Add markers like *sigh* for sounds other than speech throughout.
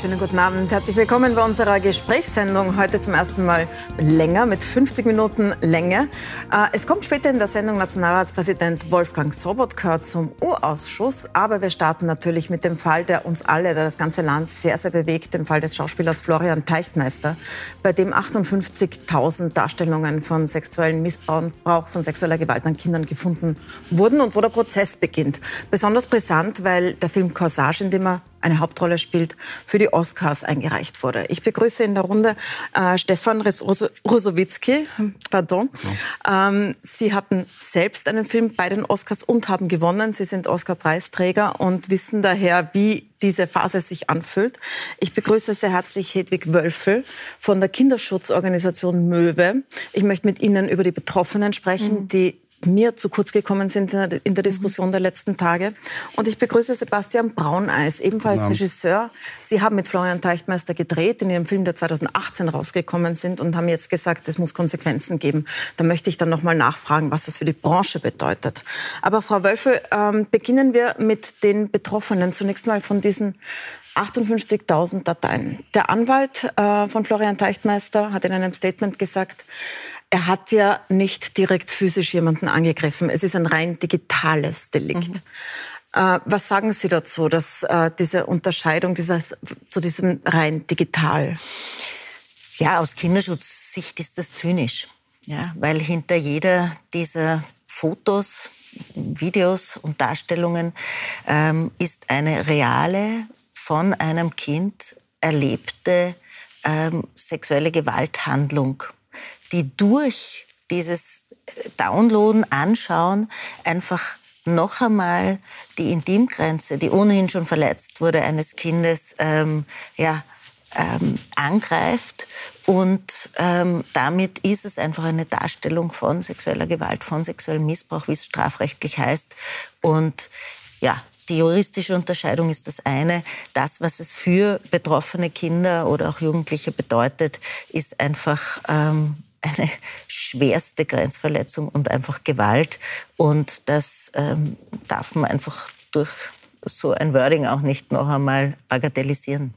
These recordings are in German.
Schönen guten Abend. Herzlich willkommen bei unserer Gesprächssendung. Heute zum ersten Mal länger, mit 50 Minuten Länge. Äh, es kommt später in der Sendung Nationalratspräsident Wolfgang Sobotka zum U-Ausschuss. Aber wir starten natürlich mit dem Fall, der uns alle, der das ganze Land sehr, sehr bewegt, dem Fall des Schauspielers Florian Teichtmeister, bei dem 58.000 Darstellungen von sexuellen Missbrauch, von sexueller Gewalt an Kindern gefunden wurden und wo der Prozess beginnt. Besonders brisant, weil der Film Corsage, in dem er eine Hauptrolle spielt, für die Oscars eingereicht wurde. Ich begrüße in der Runde äh, Stefan Rosowitzki. Pardon. Ähm, Sie hatten selbst einen Film bei den Oscars und haben gewonnen. Sie sind Oscar-Preisträger und wissen daher, wie diese Phase sich anfühlt. Ich begrüße sehr herzlich Hedwig Wölfel von der Kinderschutzorganisation Möwe. Ich möchte mit Ihnen über die Betroffenen sprechen, mhm. die mir zu kurz gekommen sind in der, der Diskussion der letzten Tage. Und ich begrüße Sebastian Brauneis, ebenfalls ja. Regisseur. Sie haben mit Florian Teichtmeister gedreht in Ihrem Film, der 2018 rausgekommen sind und haben jetzt gesagt, es muss Konsequenzen geben. Da möchte ich dann noch mal nachfragen, was das für die Branche bedeutet. Aber Frau Wölfe, ähm, beginnen wir mit den Betroffenen. Zunächst mal von diesen 58.000 Dateien. Der Anwalt äh, von Florian Teichtmeister hat in einem Statement gesagt, er hat ja nicht direkt physisch jemanden angegriffen. Es ist ein rein digitales Delikt. Mhm. Äh, was sagen Sie dazu, dass äh, diese Unterscheidung dieses, zu diesem rein digital? Ja, aus Kinderschutzsicht ist das zynisch. Ja, weil hinter jeder dieser Fotos, Videos und Darstellungen ähm, ist eine reale, von einem Kind erlebte ähm, sexuelle Gewalthandlung die durch dieses Downloaden, Anschauen einfach noch einmal die Intimgrenze, die ohnehin schon verletzt wurde, eines Kindes ähm, ja, ähm, angreift. Und ähm, damit ist es einfach eine Darstellung von sexueller Gewalt, von sexuellem Missbrauch, wie es strafrechtlich heißt. Und ja, die juristische Unterscheidung ist das eine. Das, was es für betroffene Kinder oder auch Jugendliche bedeutet, ist einfach ähm, eine schwerste Grenzverletzung und einfach Gewalt. Und das ähm, darf man einfach durch so ein Wording auch nicht noch einmal bagatellisieren.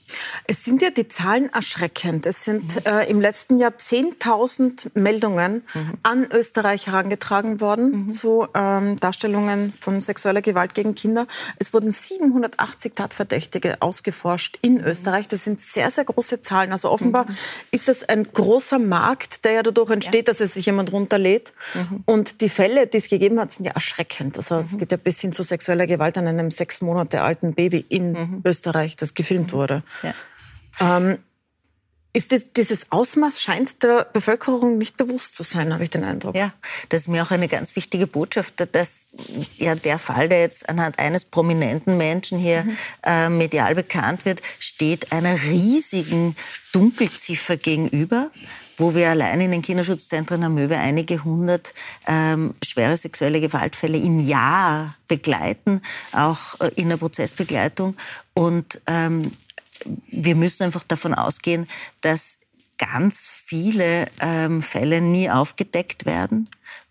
Es sind ja die Zahlen erschreckend. Es sind mhm. äh, im letzten Jahr 10.000 Meldungen mhm. an Österreich herangetragen worden mhm. zu ähm, Darstellungen von sexueller Gewalt gegen Kinder. Es wurden 780 Tatverdächtige ausgeforscht in mhm. Österreich. Das sind sehr, sehr große Zahlen. Also offenbar mhm. ist das ein großer Markt, der ja dadurch entsteht, ja. dass es sich jemand runterlädt. Mhm. Und die Fälle, die es gegeben hat, sind ja erschreckend. Also es geht ja bis hin zu sexueller Gewalt an einem sechs Monate Monate alten Baby in mhm. Österreich, das gefilmt wurde. Ja. Ähm, ist das, dieses Ausmaß scheint der Bevölkerung nicht bewusst zu sein, habe ich den Eindruck. Ja, das ist mir auch eine ganz wichtige Botschaft, dass ja der Fall, der jetzt anhand eines prominenten Menschen hier mhm. äh, medial bekannt wird, steht einer riesigen Dunkelziffer gegenüber, wo wir allein in den Kinderschutzzentren am Möwe einige hundert ähm, schwere sexuelle Gewaltfälle im Jahr begleiten, auch äh, in der Prozessbegleitung. Und ähm, wir müssen einfach davon ausgehen, dass ganz viele ähm, Fälle nie aufgedeckt werden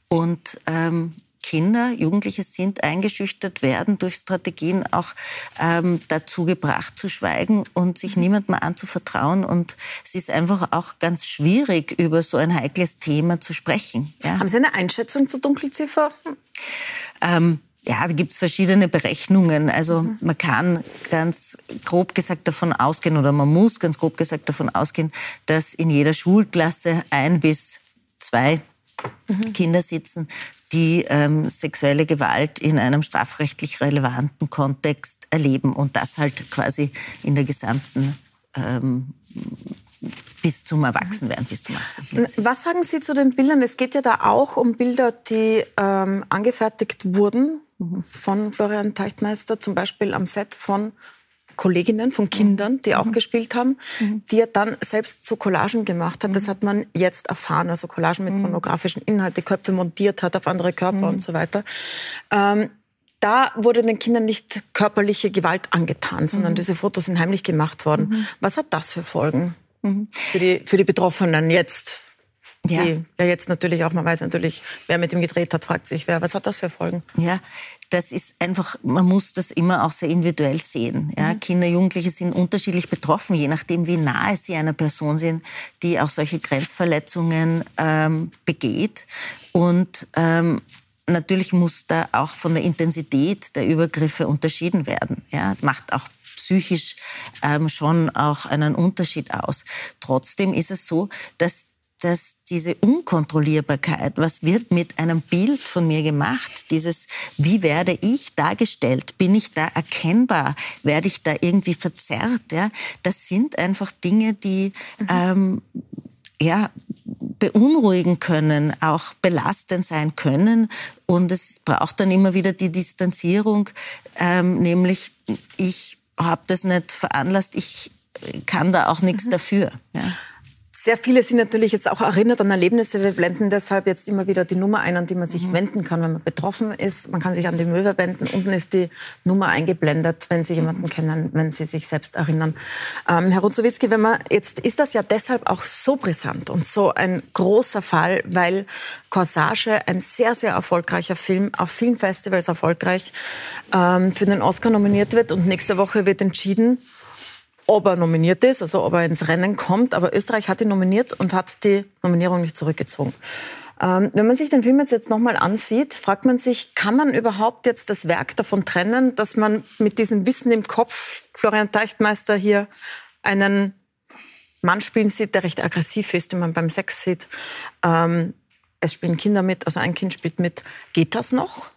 und ähm, Kinder, Jugendliche sind eingeschüchtert werden durch Strategien auch ähm, dazu gebracht zu schweigen und sich mhm. niemandem anzuvertrauen. Und es ist einfach auch ganz schwierig, über so ein heikles Thema zu sprechen. Ja. Haben Sie eine Einschätzung zur Dunkelziffer? Ähm, ja, da gibt's verschiedene Berechnungen. Also mhm. man kann ganz grob gesagt davon ausgehen oder man muss ganz grob gesagt davon ausgehen, dass in jeder Schulklasse ein bis zwei mhm. Kinder sitzen, die ähm, sexuelle Gewalt in einem strafrechtlich relevanten Kontext erleben und das halt quasi in der gesamten ähm, bis zum Erwachsenwerden, bis zum 18. Lebensjahr. Was sagen Sie zu den Bildern? Es geht ja da auch um Bilder, die ähm, angefertigt wurden von Florian Teichtmeister, zum Beispiel am Set von Kolleginnen, von Kindern, die auch mhm. gespielt haben, mhm. die er dann selbst zu Collagen gemacht hat. Das hat man jetzt erfahren, also Collagen mit mhm. pornografischen Inhalten, die Köpfe montiert hat auf andere Körper mhm. und so weiter. Ähm, da wurde den Kindern nicht körperliche Gewalt angetan, sondern mhm. diese Fotos sind heimlich gemacht worden. Mhm. Was hat das für Folgen für, die, für die Betroffenen jetzt? Ja. Die ja jetzt natürlich auch, man weiß natürlich, wer mit ihm gedreht hat, fragt sich, wer, was hat das für Folgen? Ja, das ist einfach, man muss das immer auch sehr individuell sehen. Ja? Mhm. Kinder, Jugendliche sind unterschiedlich betroffen, je nachdem, wie nahe sie einer Person sind, die auch solche Grenzverletzungen ähm, begeht. Und ähm, natürlich muss da auch von der Intensität der Übergriffe unterschieden werden. Ja, es macht auch psychisch ähm, schon auch einen Unterschied aus. Trotzdem ist es so, dass dass diese Unkontrollierbarkeit, was wird mit einem Bild von mir gemacht, dieses, wie werde ich dargestellt, bin ich da erkennbar, werde ich da irgendwie verzerrt, ja, das sind einfach Dinge, die mhm. ähm, ja, beunruhigen können, auch belastend sein können. Und es braucht dann immer wieder die Distanzierung, ähm, nämlich ich habe das nicht veranlasst, ich kann da auch nichts mhm. dafür. Ja. Sehr viele sind natürlich jetzt auch erinnert an Erlebnisse. Wir blenden deshalb jetzt immer wieder die Nummer ein, an die man sich mhm. wenden kann, wenn man betroffen ist. Man kann sich an die Möwe wenden. Unten ist die Nummer eingeblendet, wenn Sie jemanden kennen, wenn Sie sich selbst erinnern. Ähm, Herr Ruzowitzki, wenn man jetzt ist das ja deshalb auch so brisant und so ein großer Fall, weil Corsage ein sehr sehr erfolgreicher Film auf vielen Festivals erfolgreich ähm, für den Oscar nominiert wird und nächste Woche wird entschieden ob er nominiert ist, also ob er ins Rennen kommt. Aber Österreich hat ihn nominiert und hat die Nominierung nicht zurückgezogen. Ähm, wenn man sich den Film jetzt, jetzt nochmal ansieht, fragt man sich, kann man überhaupt jetzt das Werk davon trennen, dass man mit diesem Wissen im Kopf Florian Teichtmeister hier einen Mann spielen sieht, der recht aggressiv ist, den man beim Sex sieht. Ähm, es spielen Kinder mit, also ein Kind spielt mit. Geht das noch?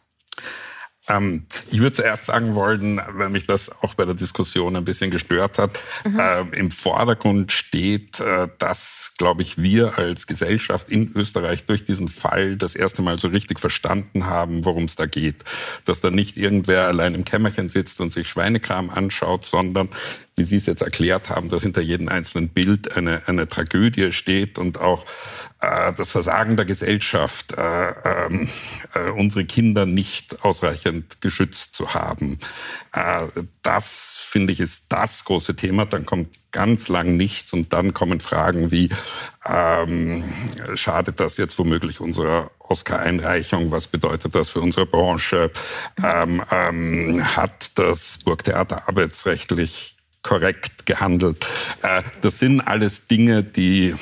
Ähm, ich würde zuerst sagen wollen, weil mich das auch bei der Diskussion ein bisschen gestört hat, mhm. äh, im Vordergrund steht, äh, dass, glaube ich, wir als Gesellschaft in Österreich durch diesen Fall das erste Mal so richtig verstanden haben, worum es da geht. Dass da nicht irgendwer allein im Kämmerchen sitzt und sich Schweinekram anschaut, sondern wie Sie es jetzt erklärt haben, dass hinter jedem einzelnen Bild eine, eine Tragödie steht und auch äh, das Versagen der Gesellschaft, äh, ähm, äh, unsere Kinder nicht ausreichend geschützt zu haben. Äh, das, finde ich, ist das große Thema. Dann kommt ganz lang nichts und dann kommen Fragen wie, ähm, schadet das jetzt womöglich unserer Oscar-Einreichung? Was bedeutet das für unsere Branche? Ähm, ähm, hat das Burgtheater arbeitsrechtlich korrekt gehandelt. Äh, das sind alles Dinge, die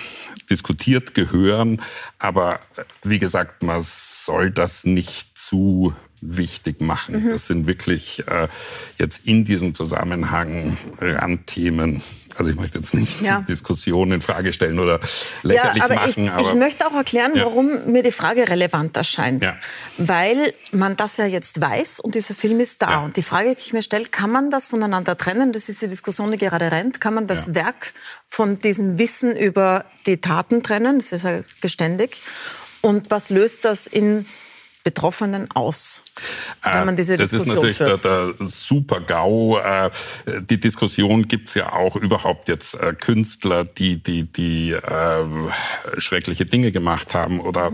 diskutiert gehören, aber wie gesagt, man soll das nicht zu wichtig machen. Mhm. Das sind wirklich äh, jetzt in diesem Zusammenhang Randthemen. Also ich möchte jetzt nicht ja. Diskussionen in Frage stellen oder lächerlich ja, aber machen. Ich, aber ich möchte auch erklären, ja. warum mir die Frage relevant erscheint. Ja. Weil man das ja jetzt weiß und dieser Film ist da. Und die Frage, die ich mir stelle, kann man das voneinander trennen? Das ist die Diskussion, die gerade rennt. Kann man das Werk von diesem Wissen über die Taten trennen? Das ist ja geständig. Und was löst das in Betroffenen aus, wenn man diese das Diskussion Das ist natürlich der, der Super-GAU. Äh, die Diskussion gibt's ja auch überhaupt jetzt äh, Künstler, die, die, die äh, schreckliche Dinge gemacht haben oder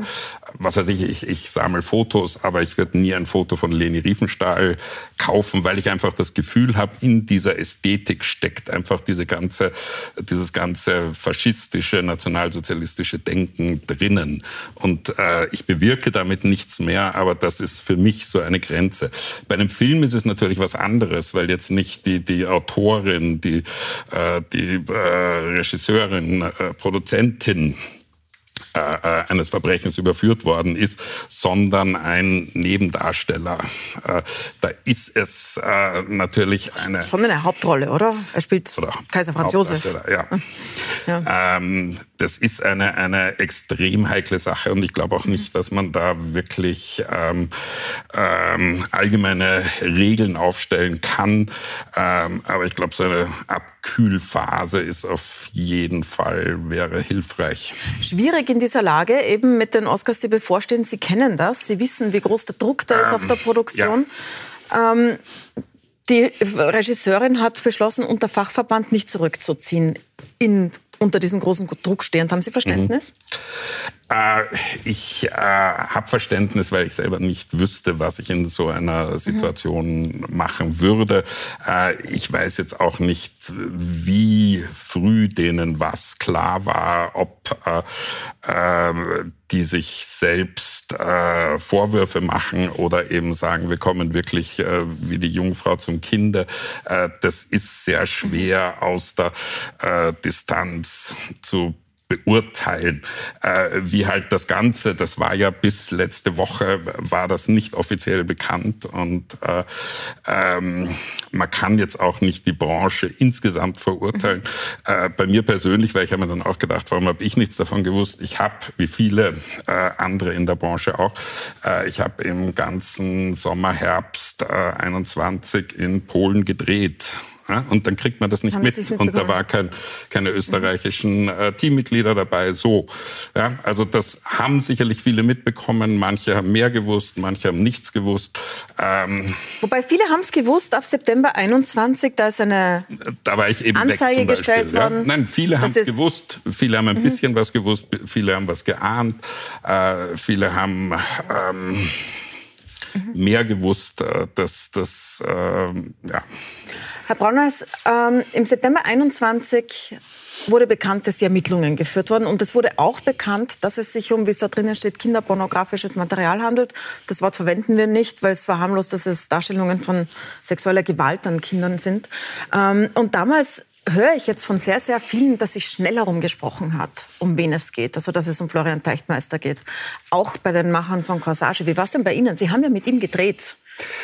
was weiß ich, ich, ich sammle Fotos, aber ich werde nie ein Foto von Leni Riefenstahl kaufen, weil ich einfach das Gefühl habe, in dieser Ästhetik steckt einfach diese ganze, dieses ganze faschistische, nationalsozialistische Denken drinnen. Und äh, ich bewirke damit nichts mehr mehr, aber das ist für mich so eine Grenze. Bei einem Film ist es natürlich was anderes, weil jetzt nicht die, die Autorin, die, äh, die äh, Regisseurin, äh, Produzentin äh, äh, eines Verbrechens überführt worden ist, sondern ein Nebendarsteller. Äh, da ist es natürlich eine... Schon eine Hauptrolle, oder? Er spielt oder Kaiser Franz Josef. Ja. ja. Ähm, das ist eine, eine extrem heikle Sache und ich glaube auch nicht, dass man da wirklich ähm, ähm, allgemeine Regeln aufstellen kann. Ähm, aber ich glaube, so eine Abkühlphase ist auf jeden Fall, wäre hilfreich. Schwierig in dieser Lage, eben mit den Oscars, die bevorstehen. Sie kennen das, Sie wissen, wie groß der Druck da ist auf ähm, der Produktion. Ja. Ähm, die Regisseurin hat beschlossen, unter Fachverband nicht zurückzuziehen in unter diesem großen Druck stehend. Haben Sie Verständnis? Äh, ich äh, habe Verständnis, weil ich selber nicht wüsste, was ich in so einer Situation mhm. machen würde. Äh, ich weiß jetzt auch nicht, wie früh denen was klar war, ob äh, äh, die sich selbst äh, Vorwürfe machen oder eben sagen, wir kommen wirklich äh, wie die Jungfrau zum Kinde. Äh, das ist sehr schwer aus der äh, Distanz zu beurteilen, äh, wie halt das Ganze, das war ja bis letzte Woche, war das nicht offiziell bekannt und äh, ähm, man kann jetzt auch nicht die Branche insgesamt verurteilen. Äh, bei mir persönlich, weil ich habe mir dann auch gedacht, warum habe ich nichts davon gewusst? Ich habe, wie viele äh, andere in der Branche auch, äh, ich habe im ganzen Sommer, Herbst äh, 21 in Polen gedreht ja, und dann kriegt man das nicht mit. Und da war kein, keine österreichischen äh, Teammitglieder dabei. So. Ja, also das haben sicherlich viele mitbekommen. Manche haben mehr gewusst, manche haben nichts gewusst. Ähm, Wobei viele haben es gewusst, ab September 21, da ist eine da war ich eben Anzeige weg, gestellt worden. Ja. Nein, viele haben es gewusst. Viele haben ein mhm. bisschen was gewusst, viele haben was geahnt, äh, viele haben ähm, mhm. mehr gewusst, äh, dass das, äh, ja. Herr Brauners, ähm, im September 21 wurde bekannt, dass die Ermittlungen geführt wurden. Und es wurde auch bekannt, dass es sich um, wie es da drinnen steht, kinderpornografisches Material handelt. Das Wort verwenden wir nicht, weil es verharmlost, dass es Darstellungen von sexueller Gewalt an Kindern sind. Ähm, und damals höre ich jetzt von sehr, sehr vielen, dass sich schnell herumgesprochen hat, um wen es geht. Also, dass es um Florian Teichtmeister geht. Auch bei den Machern von Corsage. Wie war es denn bei Ihnen? Sie haben ja mit ihm gedreht.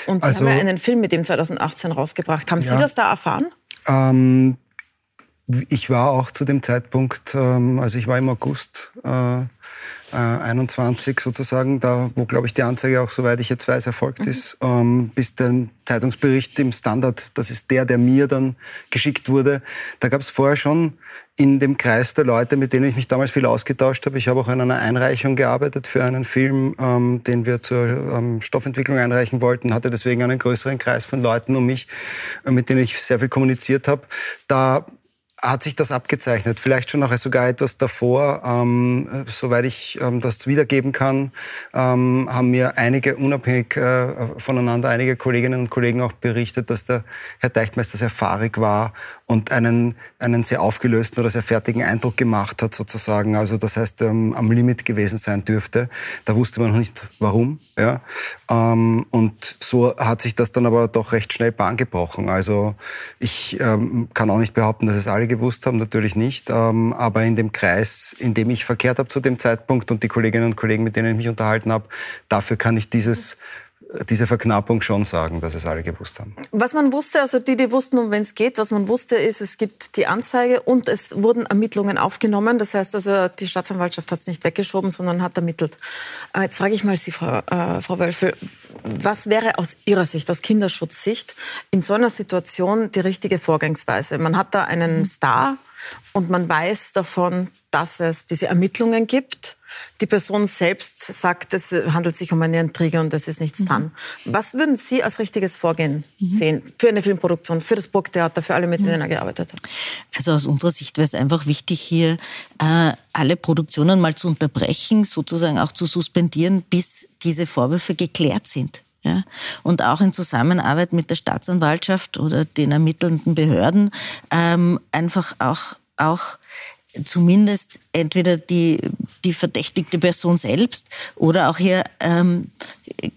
Und Sie also, haben ja einen Film mit ihm 2018 rausgebracht. Haben ja, Sie das da erfahren? Ähm, ich war auch zu dem Zeitpunkt, ähm, also ich war im August äh, äh, 21 sozusagen, da wo, glaube ich, die Anzeige auch, soweit ich jetzt weiß, erfolgt mhm. ist, ähm, bis der Zeitungsbericht im Standard, das ist der, der mir dann geschickt wurde. Da gab es vorher schon in dem Kreis der Leute, mit denen ich mich damals viel ausgetauscht habe. Ich habe auch an einer Einreichung gearbeitet für einen Film, ähm, den wir zur ähm, Stoffentwicklung einreichen wollten, hatte deswegen einen größeren Kreis von Leuten um mich, äh, mit denen ich sehr viel kommuniziert habe. Da hat sich das abgezeichnet. Vielleicht schon noch sogar etwas davor, ähm, soweit ich ähm, das wiedergeben kann, ähm, haben mir einige unabhängig äh, voneinander, einige Kolleginnen und Kollegen auch berichtet, dass der Herr Deichtmeister sehr fahrig war und einen, einen sehr aufgelösten oder sehr fertigen Eindruck gemacht hat sozusagen. Also das heißt, ähm, am Limit gewesen sein dürfte. Da wusste man noch nicht, warum. Ja. Ähm, und so hat sich das dann aber doch recht schnell Bahn gebrochen. Also ich ähm, kann auch nicht behaupten, dass es alle gewusst haben, natürlich nicht. Ähm, aber in dem Kreis, in dem ich verkehrt habe zu dem Zeitpunkt und die Kolleginnen und Kollegen, mit denen ich mich unterhalten habe, dafür kann ich dieses diese Verknappung schon sagen, dass es alle gewusst haben. Was man wusste, also die, die wussten, um wen es geht, was man wusste, ist, es gibt die Anzeige und es wurden Ermittlungen aufgenommen. Das heißt also, die Staatsanwaltschaft hat es nicht weggeschoben, sondern hat ermittelt. Äh, jetzt frage ich mal Sie, Frau, äh, Frau Wölfel, was wäre aus Ihrer Sicht, aus Kinderschutzsicht, in so einer Situation die richtige Vorgangsweise? Man hat da einen. Star und man weiß davon, dass es diese Ermittlungen gibt die Person selbst sagt, es handelt sich um eine Intrige und es ist nichts mhm. dran. Was würden Sie als richtiges Vorgehen mhm. sehen für eine Filmproduktion, für das Burgtheater, für alle, mit denen er gearbeitet hat? Also aus unserer Sicht wäre es einfach wichtig, hier äh, alle Produktionen mal zu unterbrechen, sozusagen auch zu suspendieren, bis diese Vorwürfe geklärt sind. Ja, und auch in Zusammenarbeit mit der Staatsanwaltschaft oder den ermittelnden Behörden ähm, einfach auch, auch zumindest entweder die, die verdächtigte Person selbst oder auch hier ähm,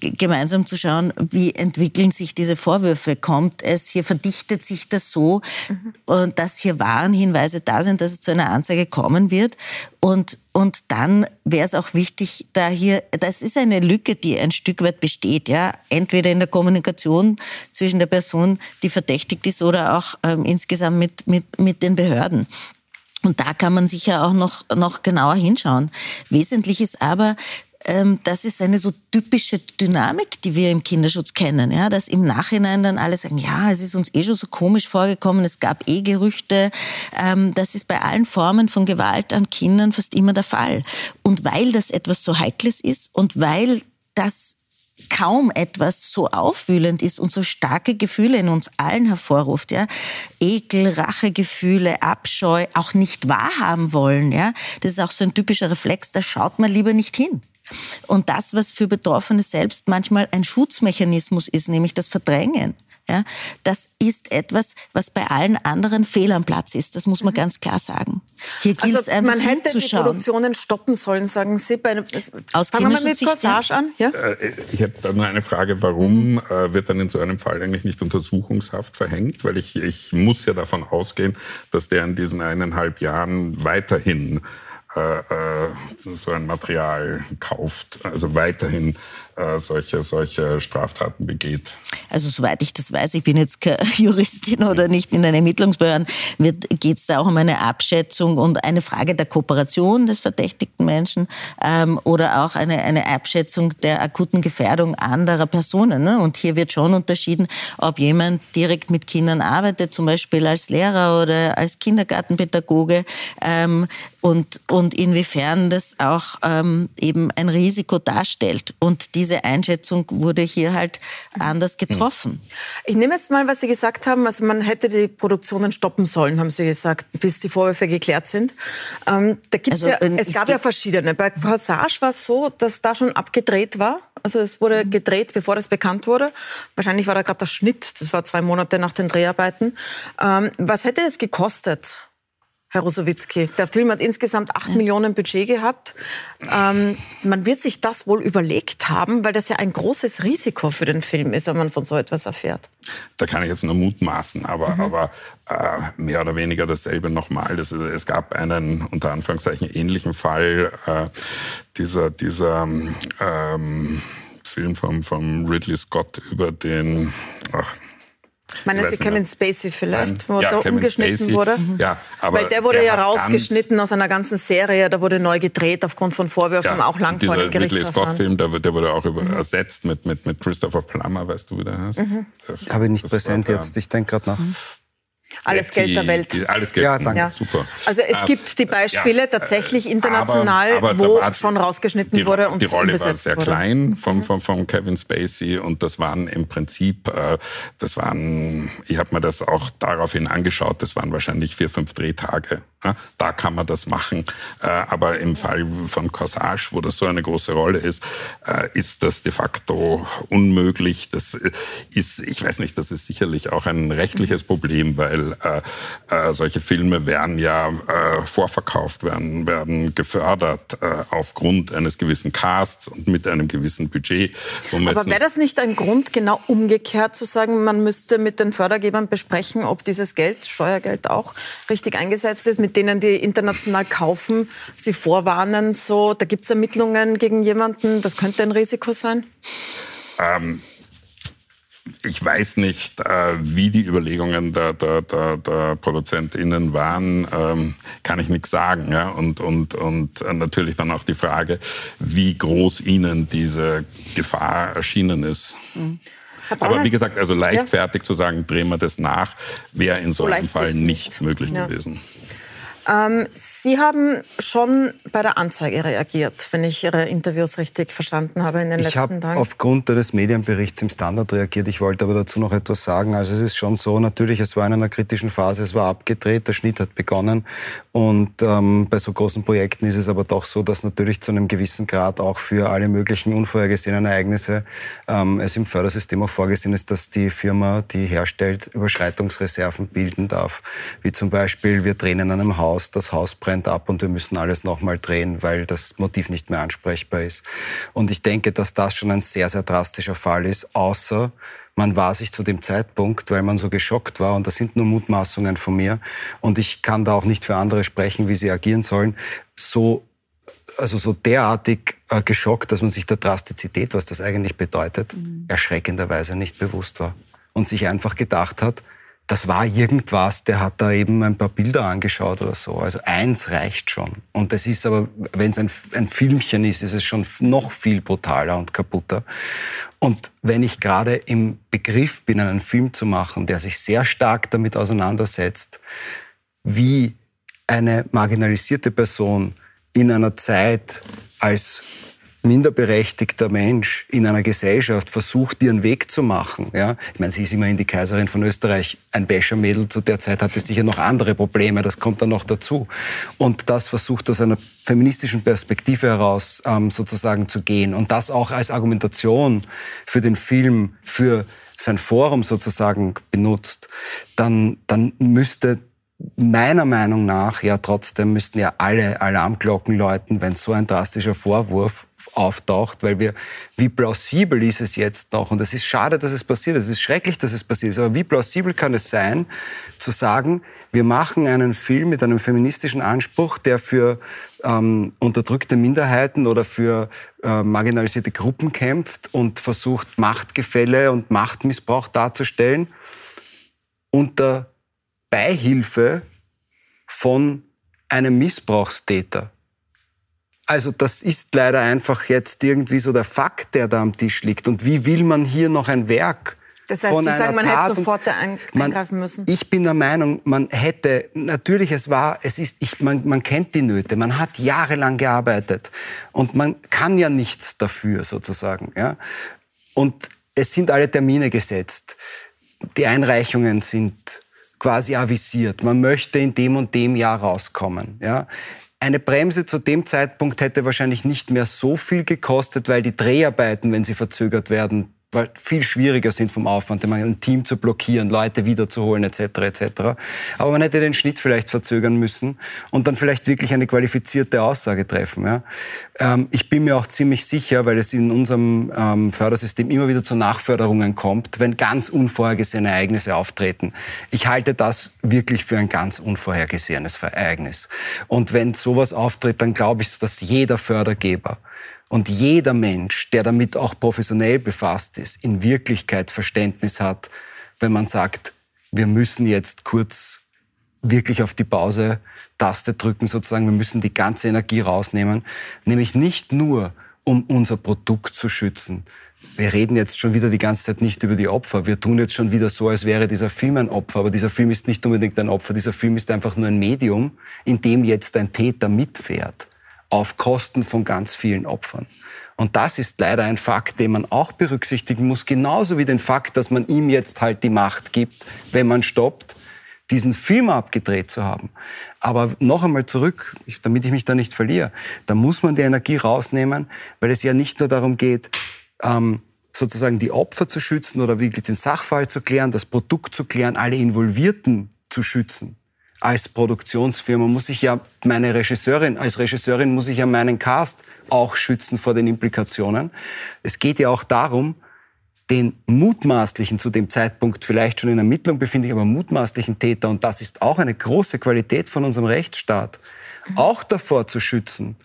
gemeinsam zu schauen, wie entwickeln sich diese Vorwürfe. Kommt es, hier verdichtet sich das so, mhm. dass hier Warnhinweise da sind, dass es zu einer Anzeige kommen wird. Und, und dann wäre es auch wichtig, da hier, das ist eine Lücke, die ein Stück weit besteht, ja, entweder in der Kommunikation zwischen der Person, die verdächtigt ist, oder auch ähm, insgesamt mit, mit, mit den Behörden. Und da kann man sicher auch noch, noch genauer hinschauen. Wesentlich ist aber, ähm, das ist eine so typische Dynamik, die wir im Kinderschutz kennen, ja, dass im Nachhinein dann alle sagen, ja, es ist uns eh schon so komisch vorgekommen, es gab eh Gerüchte. Ähm, das ist bei allen Formen von Gewalt an Kindern fast immer der Fall. Und weil das etwas so Heikles ist und weil das kaum etwas so aufwühlend ist und so starke Gefühle in uns allen hervorruft, ja. Ekel, Rachegefühle, Abscheu, auch nicht wahrhaben wollen, ja. Das ist auch so ein typischer Reflex, da schaut man lieber nicht hin. Und das, was für Betroffene selbst manchmal ein Schutzmechanismus ist, nämlich das Verdrängen, ja, das ist etwas, was bei allen anderen fehl am Platz ist. Das muss man mhm. ganz klar sagen. Hier gilt also, es einfach Man hätte die Produktionen stoppen sollen, sagen Sie. Bei, Aus fangen wir mit Corsage an. Ja? Äh, ich habe da nur eine Frage. Warum mhm. äh, wird dann in so einem Fall eigentlich nicht Untersuchungshaft verhängt? Weil ich, ich muss ja davon ausgehen, dass der in diesen eineinhalb Jahren weiterhin äh, äh, so ein Material kauft, also weiterhin äh, solche, solche Straftaten begeht. Also soweit ich das weiß, ich bin jetzt keine *laughs* Juristin oder nicht in den Ermittlungsbehörden, geht es da auch um eine Abschätzung und eine Frage der Kooperation des verdächtigten Menschen ähm, oder auch eine, eine Abschätzung der akuten Gefährdung anderer Personen. Ne? Und hier wird schon unterschieden, ob jemand direkt mit Kindern arbeitet, zum Beispiel als Lehrer oder als Kindergartenpädagoge ähm, und, und inwiefern das auch ähm, eben ein Risiko darstellt. Und diese Einschätzung wurde hier halt anders getroffen. Ich nehme jetzt mal, was Sie gesagt haben. Also man hätte die Produktionen stoppen sollen, haben Sie gesagt, bis die Vorwürfe geklärt sind. Ähm, da gibt's also, ja, es gab ja verschiedene. Bei Passage war es so, dass da schon abgedreht war. Also es wurde mhm. gedreht, bevor das bekannt wurde. Wahrscheinlich war da gerade der Schnitt. Das war zwei Monate nach den Dreharbeiten. Ähm, was hätte das gekostet? Herr Rosowitzki. Der Film hat insgesamt acht ja. Millionen Budget gehabt. Ähm, man wird sich das wohl überlegt haben, weil das ja ein großes Risiko für den Film ist, wenn man von so etwas erfährt. Da kann ich jetzt nur mutmaßen, aber, mhm. aber äh, mehr oder weniger dasselbe nochmal. Das, es gab einen unter Anführungszeichen ähnlichen Fall äh, dieser, dieser ähm, Film vom, vom Ridley Scott über den ach, Meinen Sie Kevin Spacey vielleicht, wo ja, da Kevin umgeschnitten Spacey. wurde? Mhm. Ja, aber Weil der wurde ja rausgeschnitten aus einer ganzen Serie, da wurde neu gedreht aufgrund von Vorwürfen, ja, auch lang vor dem Ridley Scott-Film, der, der, wurde auch über, mhm. ersetzt mit, mit, mit Christopher Plummer, weißt du, wie der heißt? Mhm. Habe ich nicht präsent jetzt, ich denke gerade nach. Mhm. Alles Geld der Welt. Alles Geld. Ja, danke. Ja. Super. Also es äh, gibt die Beispiele ja, tatsächlich international, aber, aber wo schon rausgeschnitten die, wurde und Die Rolle war sehr wurde. klein vom, vom, vom Kevin Spacey und das waren im Prinzip, äh, das waren, ich habe mir das auch daraufhin angeschaut, das waren wahrscheinlich vier, fünf Drehtage. Da kann man das machen. Äh, aber im Fall von Corsage, wo das so eine große Rolle ist, äh, ist das de facto unmöglich. Das ist, ich weiß nicht, das ist sicherlich auch ein rechtliches Problem, weil äh, solche Filme werden ja vorverkauft, werden, werden gefördert aufgrund eines gewissen Casts und mit einem gewissen Budget. Aber wäre das nicht ein Grund, genau umgekehrt zu sagen, man müsste mit den Fördergebern besprechen, ob dieses Geld, Steuergeld auch richtig eingesetzt ist, mit denen die international kaufen, sie vorwarnen, so, da gibt es Ermittlungen gegen jemanden, das könnte ein Risiko sein? Ähm, ich weiß nicht, äh, wie die Überlegungen der, der, der, der ProduzentInnen waren, ähm, kann ich nichts sagen. Ja? Und, und, und natürlich dann auch die Frage, wie groß ihnen diese Gefahr erschienen ist. Mhm. Aber wie gesagt, also leichtfertig ja. zu sagen, drehen wir das nach, wäre in so, so einem Fall nicht möglich ja. gewesen. Ähm, Sie haben schon bei der Anzeige reagiert, wenn ich Ihre Interviews richtig verstanden habe in den ich letzten Tagen. Ich habe aufgrund des Medienberichts im Standard reagiert. Ich wollte aber dazu noch etwas sagen. Also es ist schon so, natürlich, es war in einer kritischen Phase, es war abgedreht, der Schnitt hat begonnen. Und ähm, bei so großen Projekten ist es aber doch so, dass natürlich zu einem gewissen Grad auch für alle möglichen unvorhergesehenen Ereignisse ähm, es im Fördersystem auch vorgesehen ist, dass die Firma, die herstellt, Überschreitungsreserven bilden darf. Wie zum Beispiel, wir drehen in einem Haus das Haus brennt ab und wir müssen alles nochmal drehen, weil das Motiv nicht mehr ansprechbar ist. Und ich denke, dass das schon ein sehr, sehr drastischer Fall ist, außer man war sich zu dem Zeitpunkt, weil man so geschockt war, und das sind nur Mutmaßungen von mir, und ich kann da auch nicht für andere sprechen, wie sie agieren sollen, so also so derartig äh, geschockt, dass man sich der Drastizität, was das eigentlich bedeutet, mhm. erschreckenderweise nicht bewusst war und sich einfach gedacht hat, das war irgendwas, der hat da eben ein paar Bilder angeschaut oder so. Also eins reicht schon. Und das ist aber, wenn es ein, ein Filmchen ist, ist es schon noch viel brutaler und kaputter. Und wenn ich gerade im Begriff bin, einen Film zu machen, der sich sehr stark damit auseinandersetzt, wie eine marginalisierte Person in einer Zeit als minderberechtigter Mensch in einer Gesellschaft versucht, ihren Weg zu machen. Ja? Ich meine, sie ist immerhin die Kaiserin von Österreich. Ein Wäschermädel zu der Zeit hatte sicher noch andere Probleme, das kommt dann noch dazu. Und das versucht aus einer feministischen Perspektive heraus ähm, sozusagen zu gehen. Und das auch als Argumentation für den Film, für sein Forum sozusagen benutzt, dann, dann müsste meiner Meinung nach ja trotzdem müssten ja alle Alarmglocken läuten, wenn so ein drastischer Vorwurf auftaucht, weil wir, wie plausibel ist es jetzt noch? Und es ist schade, dass es passiert ist. Es ist schrecklich, dass es passiert ist. Aber wie plausibel kann es sein, zu sagen, wir machen einen Film mit einem feministischen Anspruch, der für ähm, unterdrückte Minderheiten oder für äh, marginalisierte Gruppen kämpft und versucht, Machtgefälle und Machtmissbrauch darzustellen, unter Beihilfe von einem Missbrauchstäter. Also das ist leider einfach jetzt irgendwie so der Fakt, der da am Tisch liegt. Und wie will man hier noch ein Werk das heißt, Sie sagen, man Tat hätte sofort eingreifen müssen? ich bin der Meinung, man hätte, natürlich, es war, es ist, ich, man, man kennt die Nöte, man hat jahrelang gearbeitet und man kann ja nichts dafür sozusagen. Ja? Und es sind alle Termine gesetzt. Die Einreichungen sind quasi avisiert. Man möchte in dem und dem Jahr rauskommen. Ja? Eine Bremse zu dem Zeitpunkt hätte wahrscheinlich nicht mehr so viel gekostet, weil die Dreharbeiten, wenn sie verzögert werden, viel schwieriger sind vom Aufwand, ein Team zu blockieren, Leute wiederzuholen etc. etc. Aber man hätte den Schnitt vielleicht verzögern müssen und dann vielleicht wirklich eine qualifizierte Aussage treffen. Ja? Ähm, ich bin mir auch ziemlich sicher, weil es in unserem ähm, Fördersystem immer wieder zu Nachförderungen kommt, wenn ganz unvorhergesehene Ereignisse auftreten. Ich halte das wirklich für ein ganz unvorhergesehenes Ereignis. Und wenn sowas auftritt, dann glaube ich, dass jeder Fördergeber und jeder Mensch, der damit auch professionell befasst ist, in Wirklichkeit Verständnis hat, wenn man sagt, wir müssen jetzt kurz wirklich auf die Pause-Taste drücken, sozusagen, wir müssen die ganze Energie rausnehmen, nämlich nicht nur, um unser Produkt zu schützen. Wir reden jetzt schon wieder die ganze Zeit nicht über die Opfer. Wir tun jetzt schon wieder so, als wäre dieser Film ein Opfer. Aber dieser Film ist nicht unbedingt ein Opfer. Dieser Film ist einfach nur ein Medium, in dem jetzt ein Täter mitfährt auf Kosten von ganz vielen Opfern. Und das ist leider ein Fakt, den man auch berücksichtigen muss, genauso wie den Fakt, dass man ihm jetzt halt die Macht gibt, wenn man stoppt, diesen Film abgedreht zu haben. Aber noch einmal zurück, damit ich mich da nicht verliere, da muss man die Energie rausnehmen, weil es ja nicht nur darum geht, ähm, sozusagen die Opfer zu schützen oder wirklich den Sachfall zu klären, das Produkt zu klären, alle Involvierten zu schützen als Produktionsfirma muss ich ja meine Regisseurin, als Regisseurin muss ich ja meinen Cast auch schützen vor den Implikationen. Es geht ja auch darum, den mutmaßlichen, zu dem Zeitpunkt vielleicht schon in Ermittlung befindlich, aber mutmaßlichen Täter, und das ist auch eine große Qualität von unserem Rechtsstaat, auch davor zu schützen.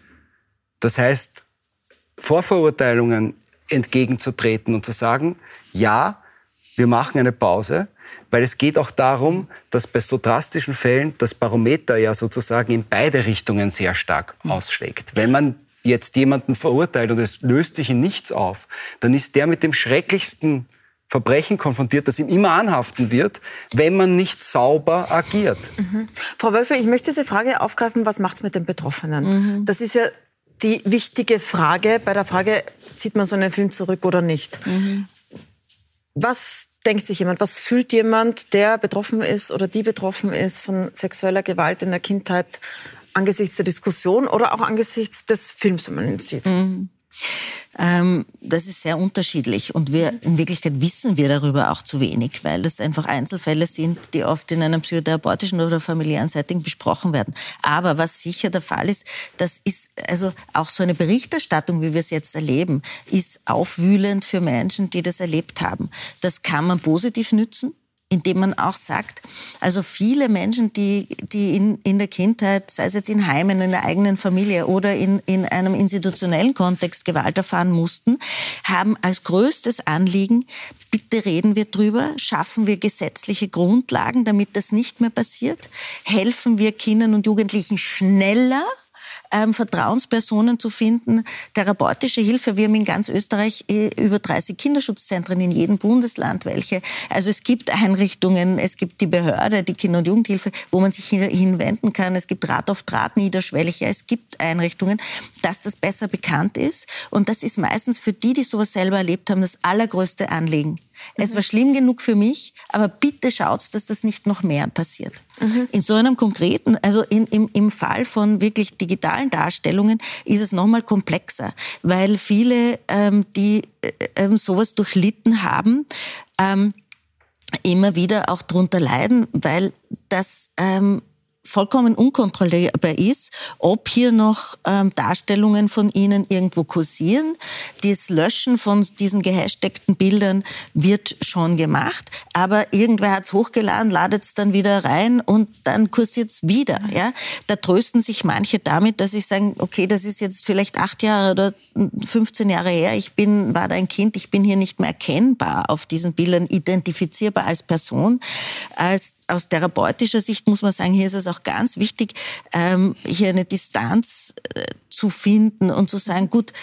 Das heißt, Vorverurteilungen entgegenzutreten und zu sagen, ja, wir machen eine Pause, weil es geht auch darum, dass bei so drastischen Fällen das Barometer ja sozusagen in beide Richtungen sehr stark hm. ausschlägt. Wenn man jetzt jemanden verurteilt und es löst sich in nichts auf, dann ist der mit dem schrecklichsten Verbrechen konfrontiert, das ihm immer anhaften wird, wenn man nicht sauber agiert. Mhm. Frau Wölfe, ich möchte diese Frage aufgreifen, was macht es mit den Betroffenen? Mhm. Das ist ja die wichtige Frage bei der Frage, zieht man so einen Film zurück oder nicht? Mhm. Was denkt sich jemand, was fühlt jemand, der betroffen ist oder die betroffen ist von sexueller Gewalt in der Kindheit angesichts der Diskussion oder auch angesichts des Films, wenn man ihn sieht? Mhm. Ähm, das ist sehr unterschiedlich und wir, in Wirklichkeit wissen wir darüber auch zu wenig, weil das einfach Einzelfälle sind, die oft in einem psychotherapeutischen oder familiären Setting besprochen werden. Aber was sicher der Fall ist, das ist also auch so eine Berichterstattung, wie wir es jetzt erleben, ist aufwühlend für Menschen, die das erlebt haben. Das kann man positiv nützen indem man auch sagt, also viele Menschen, die, die in, in der Kindheit, sei es jetzt in Heimen, in der eigenen Familie oder in, in einem institutionellen Kontext Gewalt erfahren mussten, haben als größtes Anliegen, bitte reden wir drüber, schaffen wir gesetzliche Grundlagen, damit das nicht mehr passiert, helfen wir Kindern und Jugendlichen schneller, ähm, Vertrauenspersonen zu finden, therapeutische Hilfe. Wir haben in ganz Österreich äh, über 30 Kinderschutzzentren in jedem Bundesland welche. Also es gibt Einrichtungen, es gibt die Behörde, die Kinder- und Jugendhilfe, wo man sich hinwenden kann. Es gibt Rat auf Draht niederschwellig. Es gibt Einrichtungen, dass das besser bekannt ist. Und das ist meistens für die, die sowas selber erlebt haben, das allergrößte Anliegen. Es war schlimm genug für mich, aber bitte schaut, dass das nicht noch mehr passiert. Mhm. In so einem konkreten, also in, im, im Fall von wirklich digitalen Darstellungen ist es nochmal komplexer, weil viele, ähm, die äh, ähm, sowas durchlitten haben, ähm, immer wieder auch darunter leiden, weil das ähm, vollkommen unkontrollierbar ist, ob hier noch ähm, Darstellungen von ihnen irgendwo kursieren. Das Löschen von diesen gehashtagten Bildern wird schon gemacht, aber irgendwer hat es hochgeladen, ladet es dann wieder rein und dann kursiert es wieder. Ja? Da trösten sich manche damit, dass sie sagen, okay, das ist jetzt vielleicht acht Jahre oder 15 Jahre her, ich bin, war da ein Kind, ich bin hier nicht mehr erkennbar auf diesen Bildern, identifizierbar als Person. Als, aus therapeutischer Sicht muss man sagen, hier ist es auch ganz wichtig, ähm, hier eine Distanz äh, zu finden und zu sagen, gut,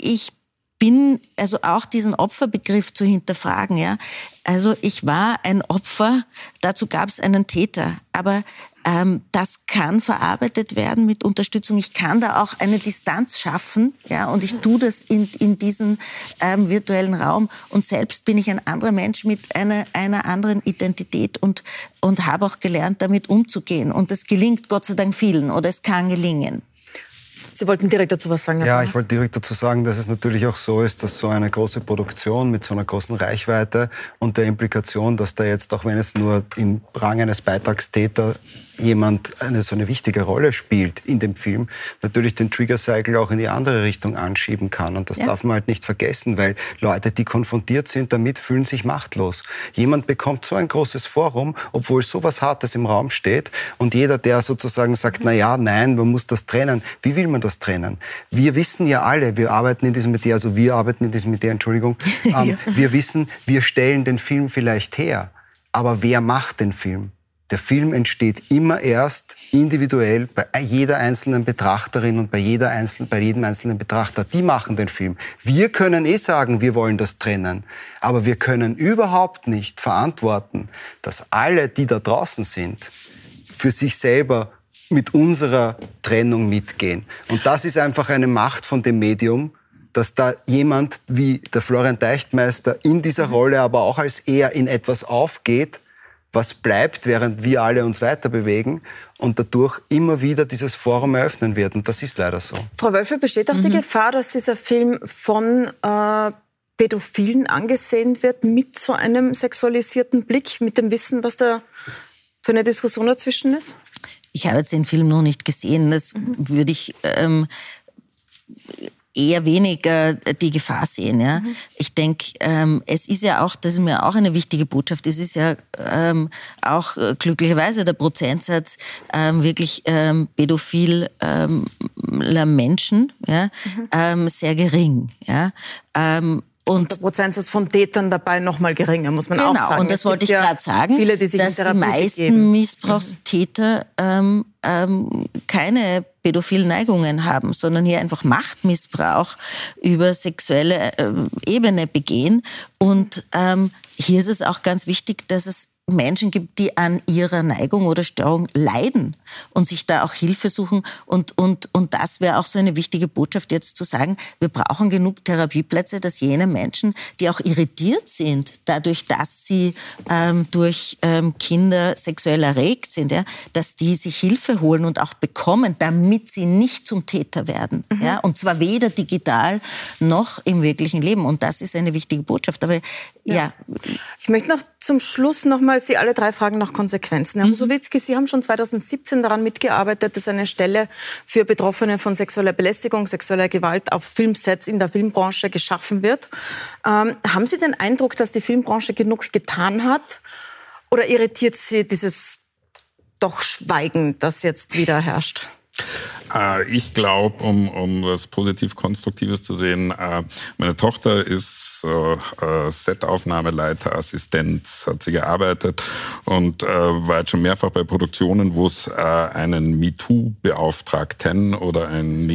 ich bin, also auch diesen Opferbegriff zu hinterfragen, ja. Also ich war ein Opfer, dazu gab es einen Täter, aber das kann verarbeitet werden mit Unterstützung. Ich kann da auch eine Distanz schaffen, ja, und ich tue das in, in diesem ähm, virtuellen Raum. Und selbst bin ich ein anderer Mensch mit einer, einer anderen Identität und, und habe auch gelernt, damit umzugehen. Und das gelingt Gott sei Dank vielen oder es kann gelingen. Sie wollten direkt dazu was sagen? Ja, ich wollte direkt dazu sagen, dass es natürlich auch so ist, dass so eine große Produktion mit so einer großen Reichweite und der Implikation, dass da jetzt, auch wenn es nur im Rang eines Beitragstäter jemand eine so eine wichtige Rolle spielt in dem Film, natürlich den Trigger Cycle auch in die andere Richtung anschieben kann. Und das ja. darf man halt nicht vergessen, weil Leute, die konfrontiert sind damit, fühlen sich machtlos. Jemand bekommt so ein großes Forum, obwohl sowas Hartes im Raum steht. Und jeder, der sozusagen sagt, na ja, nein, man muss das trennen. Wie will man das trennen? Wir wissen ja alle, wir arbeiten in diesem Metier, also wir arbeiten in diesem Metier, Entschuldigung, *laughs* ähm, ja. wir wissen, wir stellen den Film vielleicht her. Aber wer macht den Film? Der Film entsteht immer erst individuell bei jeder einzelnen Betrachterin und bei, jeder einzelnen, bei jedem einzelnen Betrachter. Die machen den Film. Wir können eh sagen, wir wollen das trennen. Aber wir können überhaupt nicht verantworten, dass alle, die da draußen sind, für sich selber mit unserer Trennung mitgehen. Und das ist einfach eine Macht von dem Medium, dass da jemand wie der Florian Deichtmeister in dieser Rolle, aber auch als er in etwas aufgeht, was bleibt, während wir alle uns weiter bewegen und dadurch immer wieder dieses Forum eröffnen wird. Und das ist leider so. Frau Wölfe, besteht auch mhm. die Gefahr, dass dieser Film von äh, Pädophilen angesehen wird mit so einem sexualisierten Blick, mit dem Wissen, was da für eine Diskussion dazwischen ist? Ich habe jetzt den Film noch nicht gesehen. Das mhm. würde ich ähm, eher weniger die Gefahr sehen. Ja. Mhm. Ich denke, ähm, es ist ja auch, das ist mir auch eine wichtige Botschaft, es ist ja ähm, auch äh, glücklicherweise der Prozentsatz ähm, wirklich ähm, pädophiler ähm, Menschen ja, mhm. ähm, sehr gering. Ja. Und der Prozentsatz von Tätern dabei noch mal geringer, muss man genau, auch sagen. Und das wollte ich ja gerade sagen, viele, die sich dass die meisten geben. Missbrauchstäter ähm, ähm, keine pädophilen Neigungen haben, sondern hier einfach Machtmissbrauch über sexuelle äh, Ebene begehen. Und ähm, hier ist es auch ganz wichtig, dass es Menschen gibt, die an ihrer Neigung oder Störung leiden und sich da auch Hilfe suchen. Und, und, und das wäre auch so eine wichtige Botschaft jetzt zu sagen, wir brauchen genug Therapieplätze, dass jene Menschen, die auch irritiert sind, dadurch, dass sie ähm, durch ähm, Kinder sexuell erregt sind, ja, dass die sich Hilfe holen und auch bekommen, damit sie nicht zum Täter werden. Mhm. Ja, und zwar weder digital noch im wirklichen Leben. Und das ist eine wichtige Botschaft. Aber ja. ja. Ich möchte noch zum Schluss noch mal Sie alle drei fragen nach Konsequenzen. Herr Musowitzki, Sie haben schon 2017 daran mitgearbeitet, dass eine Stelle für Betroffene von sexueller Belästigung, sexueller Gewalt auf Filmsets in der Filmbranche geschaffen wird. Ähm, haben Sie den Eindruck, dass die Filmbranche genug getan hat? Oder irritiert Sie dieses doch Schweigen, das jetzt wieder herrscht? Äh, ich glaube, um, um was positiv Konstruktives zu sehen, äh, meine Tochter ist äh, Setaufnahmeleiter, Assistent, hat sie gearbeitet und war jetzt schon mehrfach bei Produktionen, wo es einen MeToo-Beauftragten oder ein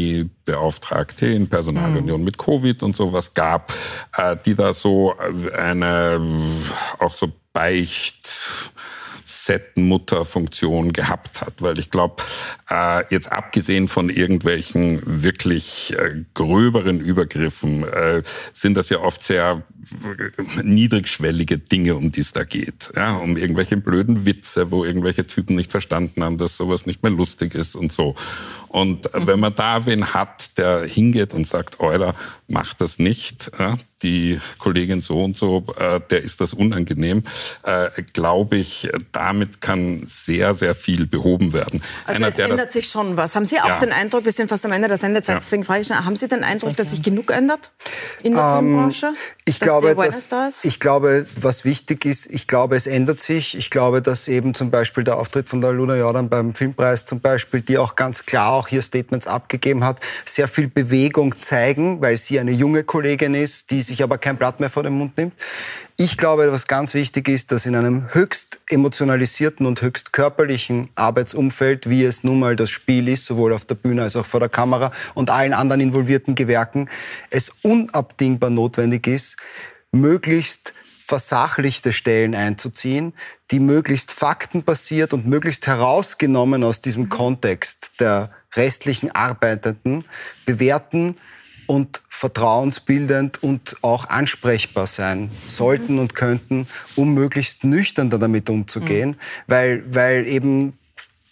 Beauftragte in Personalunion mhm. mit Covid und sowas gab, die da so eine auch so Beicht Settenmutterfunktion gehabt hat. Weil ich glaube, äh, jetzt abgesehen von irgendwelchen wirklich äh, gröberen Übergriffen, äh, sind das ja oft sehr äh, niedrigschwellige Dinge, um die es da geht. Ja, um irgendwelche blöden Witze, wo irgendwelche Typen nicht verstanden haben, dass sowas nicht mehr lustig ist und so. Und mhm. wenn man da wen hat, der hingeht und sagt, Euler, mach das nicht, ja, die Kollegin so und so, äh, der ist das unangenehm, äh, glaube ich, damit kann sehr, sehr viel behoben werden. Also Einer, es ändert sich schon was. Haben Sie auch ja. den Eindruck, wir sind fast am Ende der Sendezeit, ja. deswegen frage ich haben Sie den Eindruck, dass sich genug ändert in der ähm, Filmbranche? Ich glaube, dass, da ich glaube, was wichtig ist, ich glaube, es ändert sich. Ich glaube, dass eben zum Beispiel der Auftritt von der Luna Jordan beim Filmpreis zum Beispiel, die auch ganz klar auch hier Statements abgegeben hat, sehr viel Bewegung zeigen, weil sie eine junge Kollegin ist, die sich aber kein Blatt mehr vor den Mund nimmt. Ich glaube, was ganz wichtig ist, dass in einem höchst emotionalisierten und höchst körperlichen Arbeitsumfeld, wie es nun mal das Spiel ist, sowohl auf der Bühne als auch vor der Kamera und allen anderen involvierten Gewerken, es unabdingbar notwendig ist, möglichst versachlichte Stellen einzuziehen, die möglichst faktenbasiert und möglichst herausgenommen aus diesem Kontext der restlichen Arbeitenden bewerten und vertrauensbildend und auch ansprechbar sein sollten mhm. und könnten, um möglichst nüchtern damit umzugehen, mhm. weil, weil eben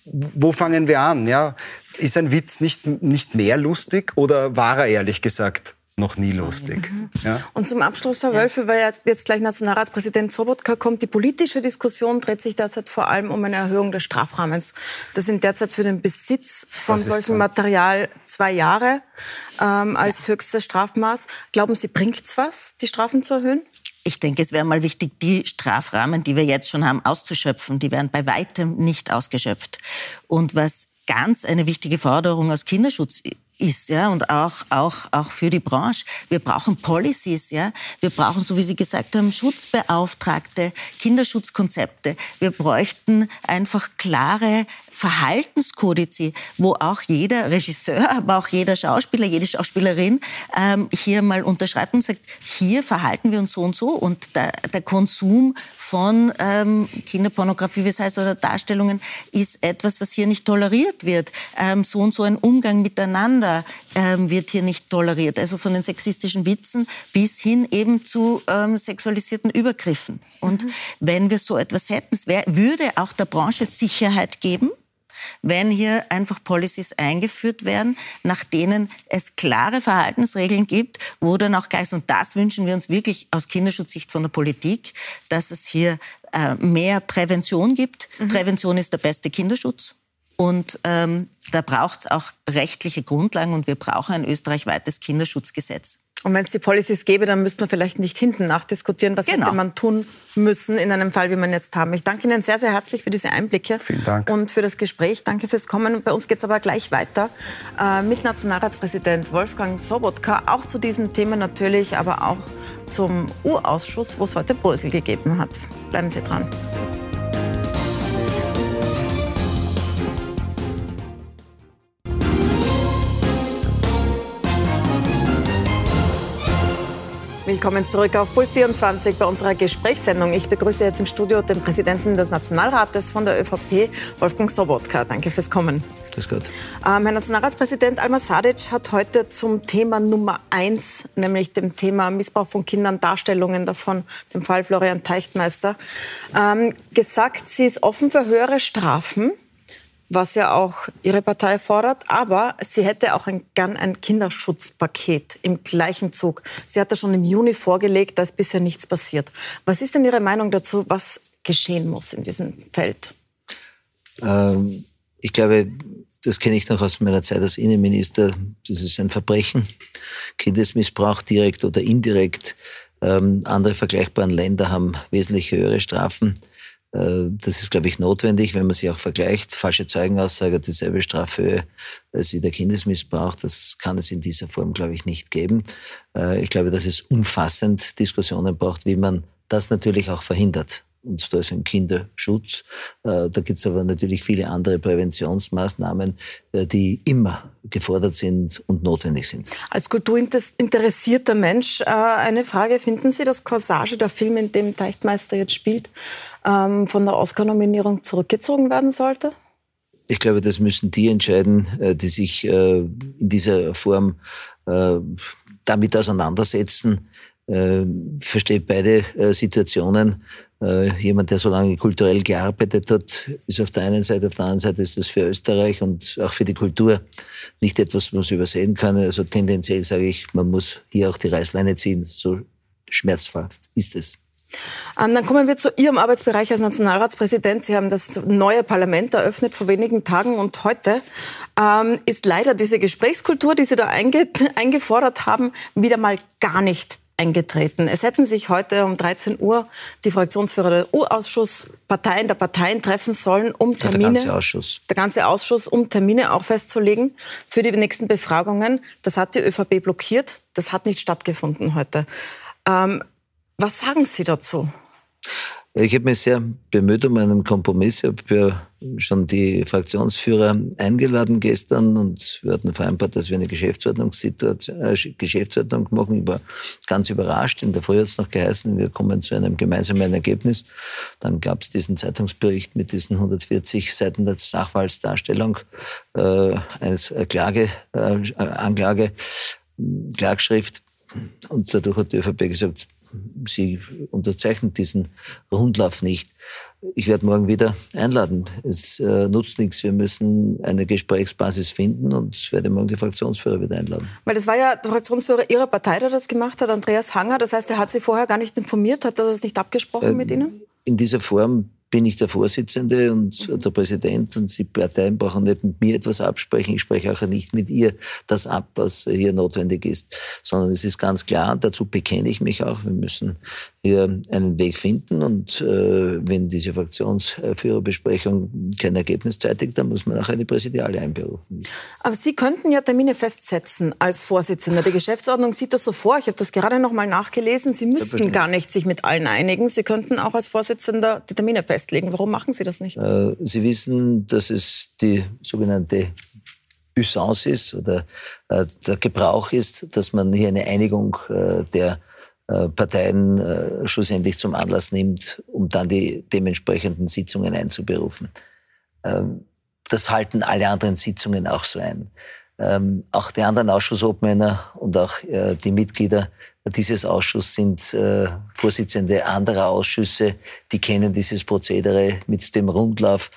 wo fangen wir an? Ja? Ist ein Witz nicht, nicht mehr lustig oder war er ehrlich gesagt noch nie lustig. Mhm. Ja? Und zum Abschluss, Herr Wölfe, weil jetzt, jetzt gleich Nationalratspräsident Sobotka kommt, die politische Diskussion dreht sich derzeit vor allem um eine Erhöhung des Strafrahmens. Das sind derzeit für den Besitz von solchem Material zwei Jahre ähm, als ja. höchstes Strafmaß. Glauben Sie, bringt's was, die Strafen zu erhöhen? Ich denke, es wäre mal wichtig, die Strafrahmen, die wir jetzt schon haben, auszuschöpfen. Die werden bei weitem nicht ausgeschöpft. Und was ganz eine wichtige Forderung aus Kinderschutz ist, ja, und auch, auch, auch für die Branche. Wir brauchen Policies, ja. Wir brauchen, so wie Sie gesagt haben, Schutzbeauftragte, Kinderschutzkonzepte. Wir bräuchten einfach klare Verhaltenskodizi, wo auch jeder Regisseur, aber auch jeder Schauspieler, jede Schauspielerin ähm, hier mal unterschreibt und sagt, hier verhalten wir uns so und so und der, der Konsum von ähm, Kinderpornografie, wie es heißt, oder Darstellungen ist etwas, was hier nicht toleriert wird. Ähm, so und so ein Umgang miteinander Gender ähm, wird hier nicht toleriert. Also von den sexistischen Witzen bis hin eben zu ähm, sexualisierten Übergriffen. Und mhm. wenn wir so etwas hätten, es wär, würde auch der Branche Sicherheit geben wenn hier einfach Policies eingeführt werden, nach denen es klare Verhaltensregeln gibt, wo dann auch gleich, und das wünschen wir uns wirklich aus Kinderschutzsicht von der Politik, dass es hier äh, mehr Prävention gibt. Mhm. Prävention ist der beste Kinderschutz. Und ähm, da braucht es auch rechtliche Grundlagen und wir brauchen ein österreichweites Kinderschutzgesetz. Und wenn es die Policies gäbe, dann müsste man vielleicht nicht hinten nachdiskutieren, was genau. hätte man tun müssen in einem Fall, wie man jetzt haben. Ich danke Ihnen sehr, sehr herzlich für diese Einblicke Vielen Dank. und für das Gespräch. Danke fürs Kommen. Bei uns geht es aber gleich weiter äh, mit Nationalratspräsident Wolfgang Sobotka, auch zu diesen Themen natürlich, aber auch zum U-Ausschuss, wo es heute Brösel gegeben hat. Bleiben Sie dran. Willkommen zurück auf Puls 24 bei unserer Gesprächssendung. Ich begrüße jetzt im Studio den Präsidenten des Nationalrates von der ÖVP, Wolfgang Sobotka. Danke fürs Kommen. Grüß Gott. Ähm, Herr Nationalratspräsident Alma Sadic hat heute zum Thema Nummer eins, nämlich dem Thema Missbrauch von Kindern, Darstellungen davon, dem Fall Florian Teichtmeister, ähm, gesagt, sie ist offen für höhere Strafen was ja auch Ihre Partei fordert. Aber sie hätte auch ein, gern ein Kinderschutzpaket im gleichen Zug. Sie hat das schon im Juni vorgelegt, da ist bisher nichts passiert. Was ist denn Ihre Meinung dazu, was geschehen muss in diesem Feld? Ähm, ich glaube, das kenne ich noch aus meiner Zeit als Innenminister. Das ist ein Verbrechen. Kindesmissbrauch direkt oder indirekt. Ähm, andere vergleichbare Länder haben wesentlich höhere Strafen. Äh, das ist, glaube ich, notwendig, wenn man sich auch vergleicht. Falsche Zeugenaussage, dieselbe Strafhöhe wie der Kindesmissbrauch. Das kann es in dieser Form, glaube ich, nicht geben. Äh, ich glaube, dass es umfassend Diskussionen braucht, wie man das natürlich auch verhindert. Und da ist ein Kinderschutz. Äh, da gibt es aber natürlich viele andere Präventionsmaßnahmen, die immer gefordert sind und notwendig sind. Als kulturinteressierter Mensch eine Frage. Finden Sie, dass Corsage, der Film, in dem Teichtmeister jetzt spielt, ähm, von der Oscar-Nominierung zurückgezogen werden sollte? Ich glaube, das müssen die entscheiden, äh, die sich äh, in dieser Form äh, damit auseinandersetzen. Versteht beide Situationen. Jemand, der so lange kulturell gearbeitet hat, ist auf der einen Seite, auf der anderen Seite ist das für Österreich und auch für die Kultur nicht etwas, was man übersehen kann. Also tendenziell sage ich, man muss hier auch die Reißleine ziehen. So schmerzhaft ist es. Ähm, dann kommen wir zu Ihrem Arbeitsbereich als Nationalratspräsident. Sie haben das neue Parlament eröffnet vor wenigen Tagen und heute ähm, ist leider diese Gesprächskultur, die Sie da einge *laughs* eingefordert haben, wieder mal gar nicht eingetreten. Es hätten sich heute um 13 Uhr die Fraktionsführer der U-Ausschuss, Parteien der Parteien treffen sollen, um Termine, der ganze Ausschuss, der ganze Ausschuss, um Termine auch festzulegen für die nächsten Befragungen. Das hat die ÖVP blockiert. Das hat nicht stattgefunden heute. Ähm, was sagen Sie dazu? Ich habe mich sehr bemüht um einen Kompromiss. Ich habe ja schon die Fraktionsführer eingeladen gestern und wir hatten vereinbart, dass wir eine Geschäftsordnungssituation, äh, Geschäftsordnung machen. Ich war ganz überrascht. In der Früh hat es noch geheißen, wir kommen zu einem gemeinsamen Ergebnis. Dann gab es diesen Zeitungsbericht mit diesen 140 Seiten der Sachverhaltsdarstellung, äh, eines Klage, äh, Anklage, Klagschrift. Und dadurch hat die ÖVP gesagt, Sie unterzeichnet diesen Rundlauf nicht. Ich werde morgen wieder einladen. Es äh, nutzt nichts. Wir müssen eine Gesprächsbasis finden und ich werde morgen die Fraktionsführer wieder einladen. Weil das war ja der Fraktionsführer Ihrer Partei, der das gemacht hat, Andreas Hanger. Das heißt, er hat Sie vorher gar nicht informiert, hat er das nicht abgesprochen äh, mit Ihnen? In dieser Form bin ich der Vorsitzende und mhm. der Präsident und die Parteien brauchen nicht mit mir etwas absprechen. Ich spreche auch nicht mit ihr das ab, was hier notwendig ist, sondern es ist ganz klar, und dazu bekenne ich mich auch, wir müssen hier einen Weg finden und äh, wenn diese Fraktionsführerbesprechung kein Ergebnis zeitigt, dann muss man auch eine Präsidiale einberufen. Aber Sie könnten ja Termine festsetzen als Vorsitzender. Die Geschäftsordnung sieht das so vor. Ich habe das gerade noch mal nachgelesen. Sie müssten gar nicht sich mit allen einigen. Sie könnten auch als Vorsitzender die Termine festlegen. Warum machen Sie das nicht? Äh, Sie wissen, dass es die sogenannte Usance ist oder äh, der Gebrauch ist, dass man hier eine Einigung äh, der Parteien äh, schlussendlich zum Anlass nimmt, um dann die dementsprechenden Sitzungen einzuberufen. Ähm, das halten alle anderen Sitzungen auch so ein. Ähm, auch die anderen Ausschussobmänner und auch äh, die Mitglieder dieses Ausschusses sind äh, Vorsitzende anderer Ausschüsse, die kennen dieses Prozedere mit dem Rundlauf.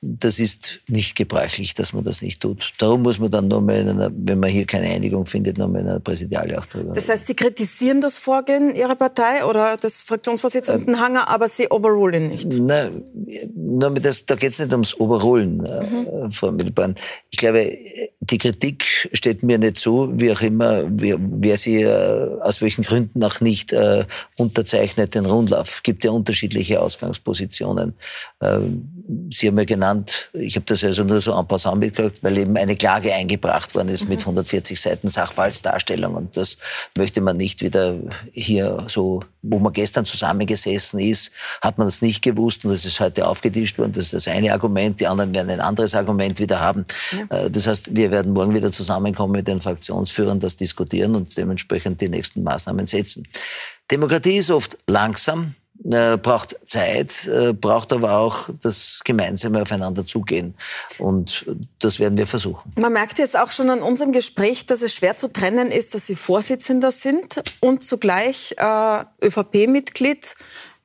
Das ist nicht gebräuchlich, dass man das nicht tut. Darum muss man dann nochmal, einer, wenn man hier keine Einigung findet, nochmal in einer Präsidiale auch drüber. Das heißt, Sie kritisieren das Vorgehen Ihrer Partei oder des Fraktionsvorsitzenden äh, Hanger, aber Sie overrulen nicht? Nein, nur mit das, da geht es nicht ums Overrulen, äh, mhm. Frau Milban. Ich glaube, die Kritik steht mir nicht zu, wie auch immer, wer, wer sie äh, aus welchen Gründen auch nicht äh, unterzeichnet den Rundlauf. Es gibt ja unterschiedliche Ausgangspositionen. Ähm, sie haben ja genannt, ich habe das also nur so en passant mitgekriegt, weil eben eine Klage eingebracht worden ist mhm. mit 140 Seiten Sachverhaltsdarstellung und das möchte man nicht wieder hier so, wo man gestern zusammengesessen ist, hat man das nicht gewusst und das ist heute aufgetischt worden. Das ist das eine Argument, die anderen werden ein anderes Argument wieder haben. Ja. Äh, das heißt, wir werden morgen wieder zusammenkommen mit den Fraktionsführern, das diskutieren und dementsprechend die nächsten Maßnahmen setzen. Demokratie ist oft langsam, braucht Zeit, äh, braucht aber auch das gemeinsame Aufeinander zugehen. Und das werden wir versuchen. Man merkt jetzt auch schon an unserem Gespräch, dass es schwer zu trennen ist, dass Sie Vorsitzender sind und zugleich äh, ÖVP-Mitglied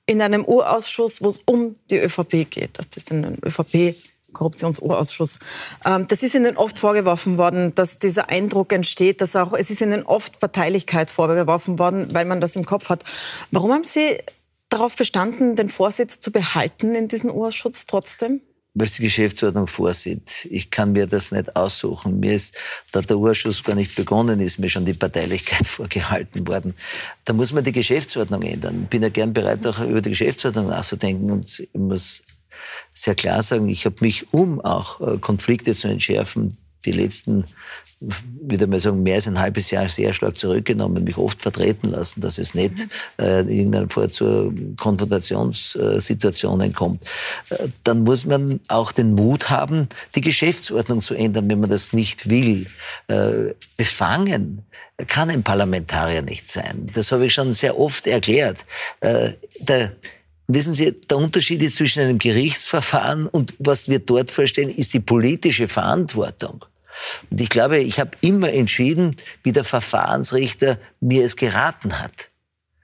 in einem Urausschuss, wo es um die ÖVP geht. Das ist ein ÖVP Korruptionsurausschuss. Ähm, das ist Ihnen oft vorgeworfen worden, dass dieser Eindruck entsteht, dass auch, es ist Ihnen oft Parteilichkeit vorgeworfen worden, weil man das im Kopf hat. Warum haben Sie darauf bestanden, den Vorsitz zu behalten in diesem Urausschuss trotzdem? was die Geschäftsordnung vorsieht. Ich kann mir das nicht aussuchen. Mir ist, da der Urschuss gar nicht begonnen ist, mir schon die Parteilichkeit *laughs* vorgehalten worden. Da muss man die Geschäftsordnung ändern. Ich bin ja gern bereit, auch über die Geschäftsordnung nachzudenken. Und ich muss sehr klar sagen, ich habe mich, um auch äh, Konflikte zu entschärfen, die letzten, würde mal sagen, mehr als ein halbes Jahr sehr stark zurückgenommen, mich oft vertreten lassen, dass es nicht äh, in irgendeiner Form zu Konfrontationssituationen kommt. Äh, dann muss man auch den Mut haben, die Geschäftsordnung zu ändern, wenn man das nicht will. Äh, befangen kann ein Parlamentarier nicht sein. Das habe ich schon sehr oft erklärt. Äh, der, Wissen Sie, der Unterschied ist zwischen einem Gerichtsverfahren und was wir dort vorstellen, ist die politische Verantwortung. Und ich glaube, ich habe immer entschieden, wie der Verfahrensrichter mir es geraten hat.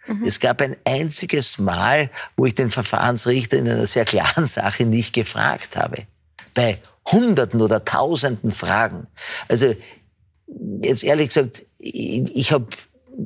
Mhm. Es gab ein einziges Mal, wo ich den Verfahrensrichter in einer sehr klaren *laughs* Sache nicht gefragt habe. Bei Hunderten oder Tausenden Fragen. Also jetzt ehrlich gesagt, ich, ich habe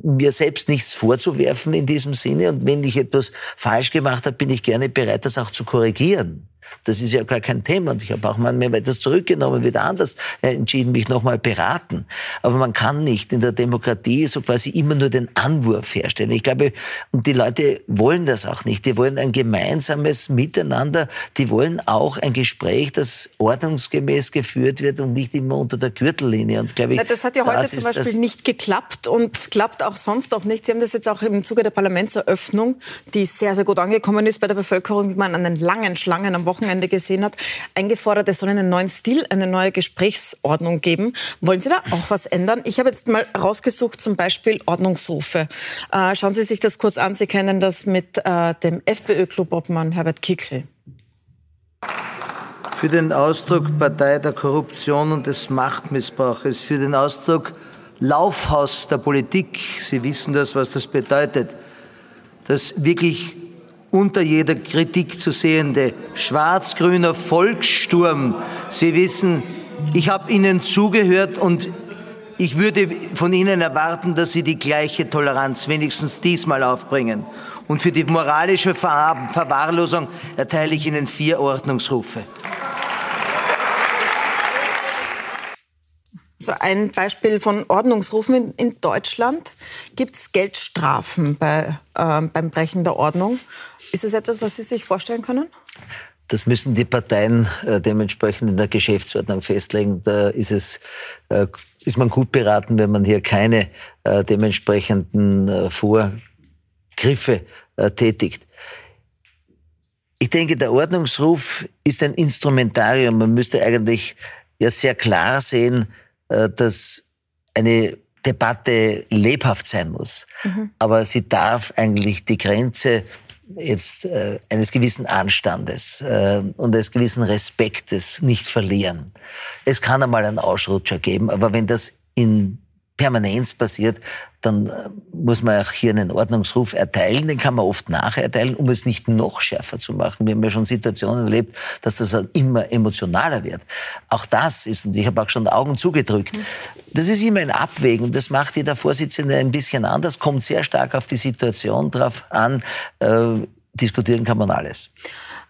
mir selbst nichts vorzuwerfen in diesem Sinne. Und wenn ich etwas falsch gemacht habe, bin ich gerne bereit, das auch zu korrigieren. Das ist ja gar kein Thema. Und ich habe auch manchmal etwas zurückgenommen, wieder anders entschieden, mich nochmal beraten. Aber man kann nicht in der Demokratie so quasi immer nur den Anwurf herstellen. Ich glaube, und die Leute wollen das auch nicht. Die wollen ein gemeinsames Miteinander. Die wollen auch ein Gespräch, das ordnungsgemäß geführt wird und nicht immer unter der Gürtellinie. Und glaube ich, das hat ja heute zum Beispiel nicht geklappt und klappt auch sonst auch nicht. Sie haben das jetzt auch im Zuge der Parlamentseröffnung, die sehr, sehr gut angekommen ist bei der Bevölkerung, wie man an den langen Schlangen am Wochenende Wochenende gesehen hat, eingefordert, es soll einen neuen Stil, eine neue Gesprächsordnung geben. Wollen Sie da auch was ändern? Ich habe jetzt mal rausgesucht, zum Beispiel Ordnungsrufe. Äh, schauen Sie sich das kurz an. Sie kennen das mit äh, dem FPÖ-Clubobmann Herbert Kickl. Für den Ausdruck Partei der Korruption und des Machtmissbrauches, für den Ausdruck Laufhaus der Politik, Sie wissen das, was das bedeutet, dass wirklich unter jeder Kritik zu sehende schwarz-grüner Volkssturm. Sie wissen, ich habe Ihnen zugehört und ich würde von Ihnen erwarten, dass Sie die gleiche Toleranz wenigstens diesmal aufbringen. Und für die moralische Ver Verwahrlosung erteile ich Ihnen vier Ordnungsrufe. So ein Beispiel von Ordnungsrufen in, in Deutschland gibt es Geldstrafen bei, äh, beim Brechen der Ordnung. Ist es etwas, was Sie sich vorstellen können? Das müssen die Parteien äh, dementsprechend in der Geschäftsordnung festlegen. Da ist es, äh, ist man gut beraten, wenn man hier keine äh, dementsprechenden Vorgriffe tätigt. Ich denke, der Ordnungsruf ist ein Instrumentarium. Man müsste eigentlich ja sehr klar sehen, dass eine Debatte lebhaft sein muss. Mhm. Aber sie darf eigentlich die Grenze jetzt äh, eines gewissen Anstandes äh, und eines gewissen Respektes nicht verlieren. Es kann einmal einen Ausrutscher geben, aber wenn das in Permanenz passiert, dann äh, muss man auch hier einen Ordnungsruf erteilen. Den kann man oft nacherteilen, um es nicht noch schärfer zu machen. Wir haben ja schon Situationen erlebt, dass das immer emotionaler wird. Auch das ist, und ich habe auch schon Augen zugedrückt, das ist immer ein Abwägen. Das macht jeder Vorsitzende ein bisschen anders, kommt sehr stark auf die Situation drauf an. Äh, diskutieren kann man alles.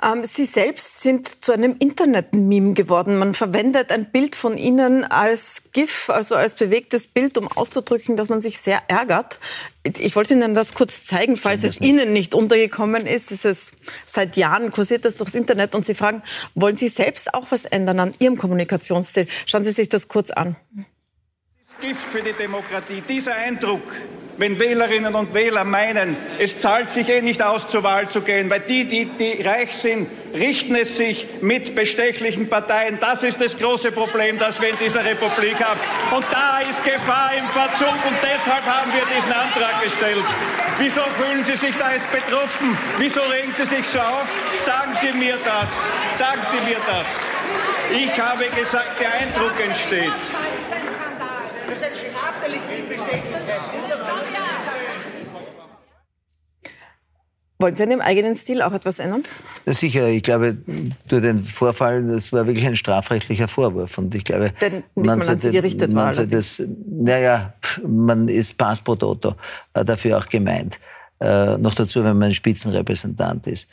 Ähm, Sie selbst sind zu einem Internet-Meme geworden. Man verwendet ein Bild von Ihnen als GIF, also als bewegtes Bild, um auszudrücken, dass man sich sehr ärgert. Ich wollte Ihnen das kurz zeigen, falls es Ihnen nicht untergekommen ist. Es ist seit Jahren kursiert das durchs Internet und Sie fragen, wollen Sie selbst auch was ändern an Ihrem Kommunikationsstil? Schauen Sie sich das kurz an. Gift für die Demokratie, dieser Eindruck, wenn Wählerinnen und Wähler meinen, es zahlt sich eh nicht aus, zur Wahl zu gehen, weil die, die, die reich sind, richten es sich mit bestechlichen Parteien. Das ist das große Problem, das wir in dieser Republik haben. Und da ist Gefahr im Verzug und deshalb haben wir diesen Antrag gestellt. Wieso fühlen Sie sich da jetzt betroffen? Wieso regen Sie sich so auf? Sagen Sie mir das. Sagen Sie mir das. Ich habe gesagt, der Eindruck entsteht. Das ist ein Strafdelikt wie Bestechlichkeit. Wollen Sie an Ihrem eigenen Stil auch etwas ändern? Sicher, ich glaube, durch den Vorfall, das war wirklich ein strafrechtlicher Vorwurf. Und ich glaube, Denn nicht man sollte, gerichtet man war, sollte das, naja, man ist Pass pro Toto dafür auch gemeint. Äh, noch dazu, wenn man ein Spitzenrepräsentant ist.